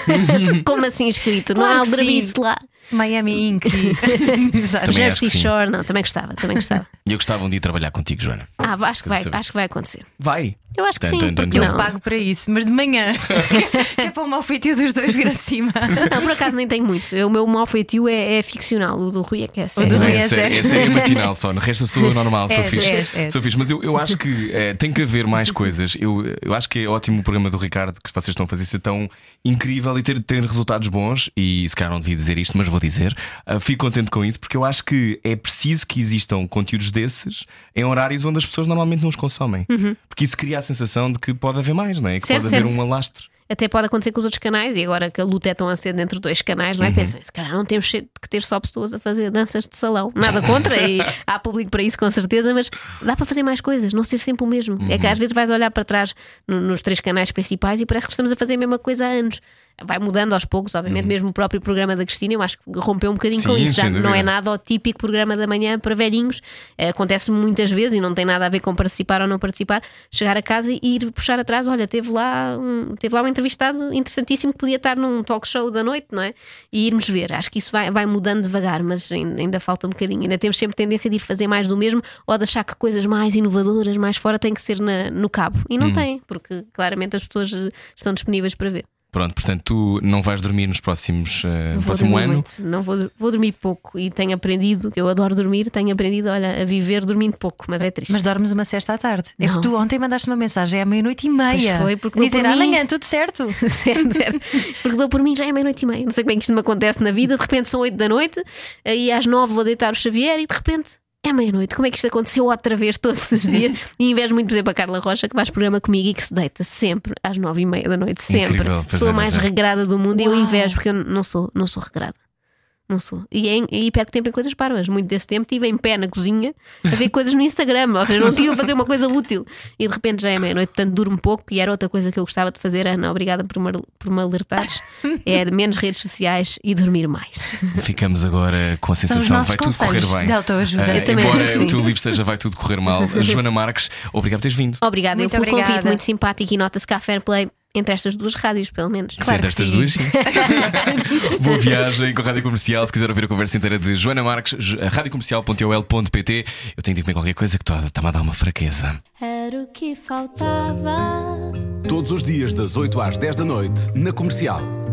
D: [laughs] Como assim escrito? não
B: Claro
D: há
B: que
D: aldrabice lá.
B: Miami Inc. [laughs]
D: Jersey. Shore, não, também gostava, também gostava.
A: E eu gostava um dia de trabalhar contigo, Joana.
D: Ah, acho que vai, acho que vai acontecer.
A: Vai.
D: Eu acho que sim, porque.
B: Eu
D: não?
B: pago para isso, mas de manhã. [laughs] que é para o mau feitio dos dois vir acima.
D: Não, por acaso nem tenho muito. Eu, o meu mau feitio é, é ficcional, o do Rui é que é sério.
B: do
A: Não,
B: Rui é
A: essa,
B: sério.
A: essa é matinal só, no resto eu sou normal, sou
B: És,
A: fixe.
B: és, és.
A: Sou fixe. Mas eu, eu acho que eh, tem que haver mais coisas. Eu, eu acho que é ótimo o programa do Ricardo que vocês estão a fazer ser tão incrível e ter, ter resultados bons. E se calhar não devia dizer isto, mas vou dizer. Ah, fico contente com isso porque eu acho que é preciso que existam conteúdos desses em horários onde as pessoas normalmente não os consomem. Porque isso cria a sensação de que pode haver mais, não é? Que
D: Certo,
A: pode haver
D: certo.
A: um alastre.
D: Até pode acontecer com os outros canais, e agora que a luta é tão acesa entre dois canais,
A: Uhum.
D: não é? Pensem, se calhar não temos que ter só pessoas a fazer danças de salão. Nada contra, e [laughs] há público para isso com certeza, mas dá para fazer mais coisas, não ser sempre o mesmo. É
A: Uhum.
D: que às vezes vais olhar para trás no- nos três canais principais e parece que estamos a fazer a mesma coisa há anos. Vai mudando aos poucos, obviamente, mesmo o próprio programa da Cristina, eu acho que rompeu um bocadinho com
A: Uhum. Sim,
D: isso. Já não
A: dúvida.
D: é nada o típico programa da manhã para velhinhos. Eh, Acontece muitas vezes e não tem nada a ver com participar ou não participar. Chegar a casa e ir puxar atrás, olha, teve lá um, teve lá um entrevistado interessantíssimo que podia estar num talk show da noite, não é? E irmos ver. Acho que isso vai, vai mudando devagar, mas ainda, ainda falta um bocadinho. Ainda temos sempre tendência de ir fazer mais do mesmo ou de achar que coisas mais inovadoras, mais fora, têm que ser na- no cabo. E não tem, porque claramente as pessoas eh, estão disponíveis para ver.
A: Pronto, portanto, tu não vais dormir nos próximos no
D: Vou
A: próximo
D: dormir
A: ano.
D: muito. Não vou, vou dormir pouco e tenho aprendido, que eu adoro dormir, tenho aprendido, olha, a viver dormindo pouco, mas é triste.
B: Mas dormes uma sexta à tarde. É
D: Não.
B: que tu ontem mandaste uma mensagem à meia-noite e meia.
D: Pois foi, porque dou
B: dizer
D: por mim.
B: amanhã, tudo certo. [laughs]
D: certo, certo. Porque dou por mim já é meia-noite e meia. Não sei como é que isto me acontece na vida. De repente são oito da noite, aí às nove vou deitar o Xavier e de repente. É meia-noite, como é que isto aconteceu outra vez todos os dias? [laughs] E invejo muito, por exemplo, a Carla Rocha que faz programa comigo e que se deita sempre às nove e meia da noite, sempre.
A: Incrível,
D: sou
A: é,
D: a mais
A: é.
D: regrada do mundo e eu
B: Uau.
D: invejo porque eu não sou, não sou regrada. Não sou. E, é, e perco tempo em coisas parvas. Muito desse tempo estive em pé na cozinha a ver coisas no Instagram. Ou seja, não tiro a fazer uma coisa útil. E de repente já é meia-noite, portanto durmo pouco. E era outra coisa que eu gostava de fazer, Ana. Obrigada por me, por me alertares. [laughs] É menos redes sociais e dormir mais.
A: Ficamos agora com a sensação que vai tudo correr bem.
B: de autoajuda.
A: Eh,
D: Eu também
A: embora
D: acho que
A: o teu livro seja Vai Tudo Correr Mal. Joana Marques, obrigado por teres vindo.
D: Obrigada eu
B: Muito
D: pelo convite,
B: obrigada.
D: muito simpático. E nota-se que há fair play entre estas duas rádios, pelo menos.
B: Claro que
A: estas
B: sim.
A: duas, sim. [laughs] [laughs] Boa viagem com a Rádio Comercial. Se quiser ouvir a conversa inteira de Joana Marques, radiocomercial.ol.pt. Eu tenho de comer qualquer coisa que está-me a dar uma fraqueza.
F: Era o que faltava.
C: Todos os dias das 8 às 10 da noite, na comercial.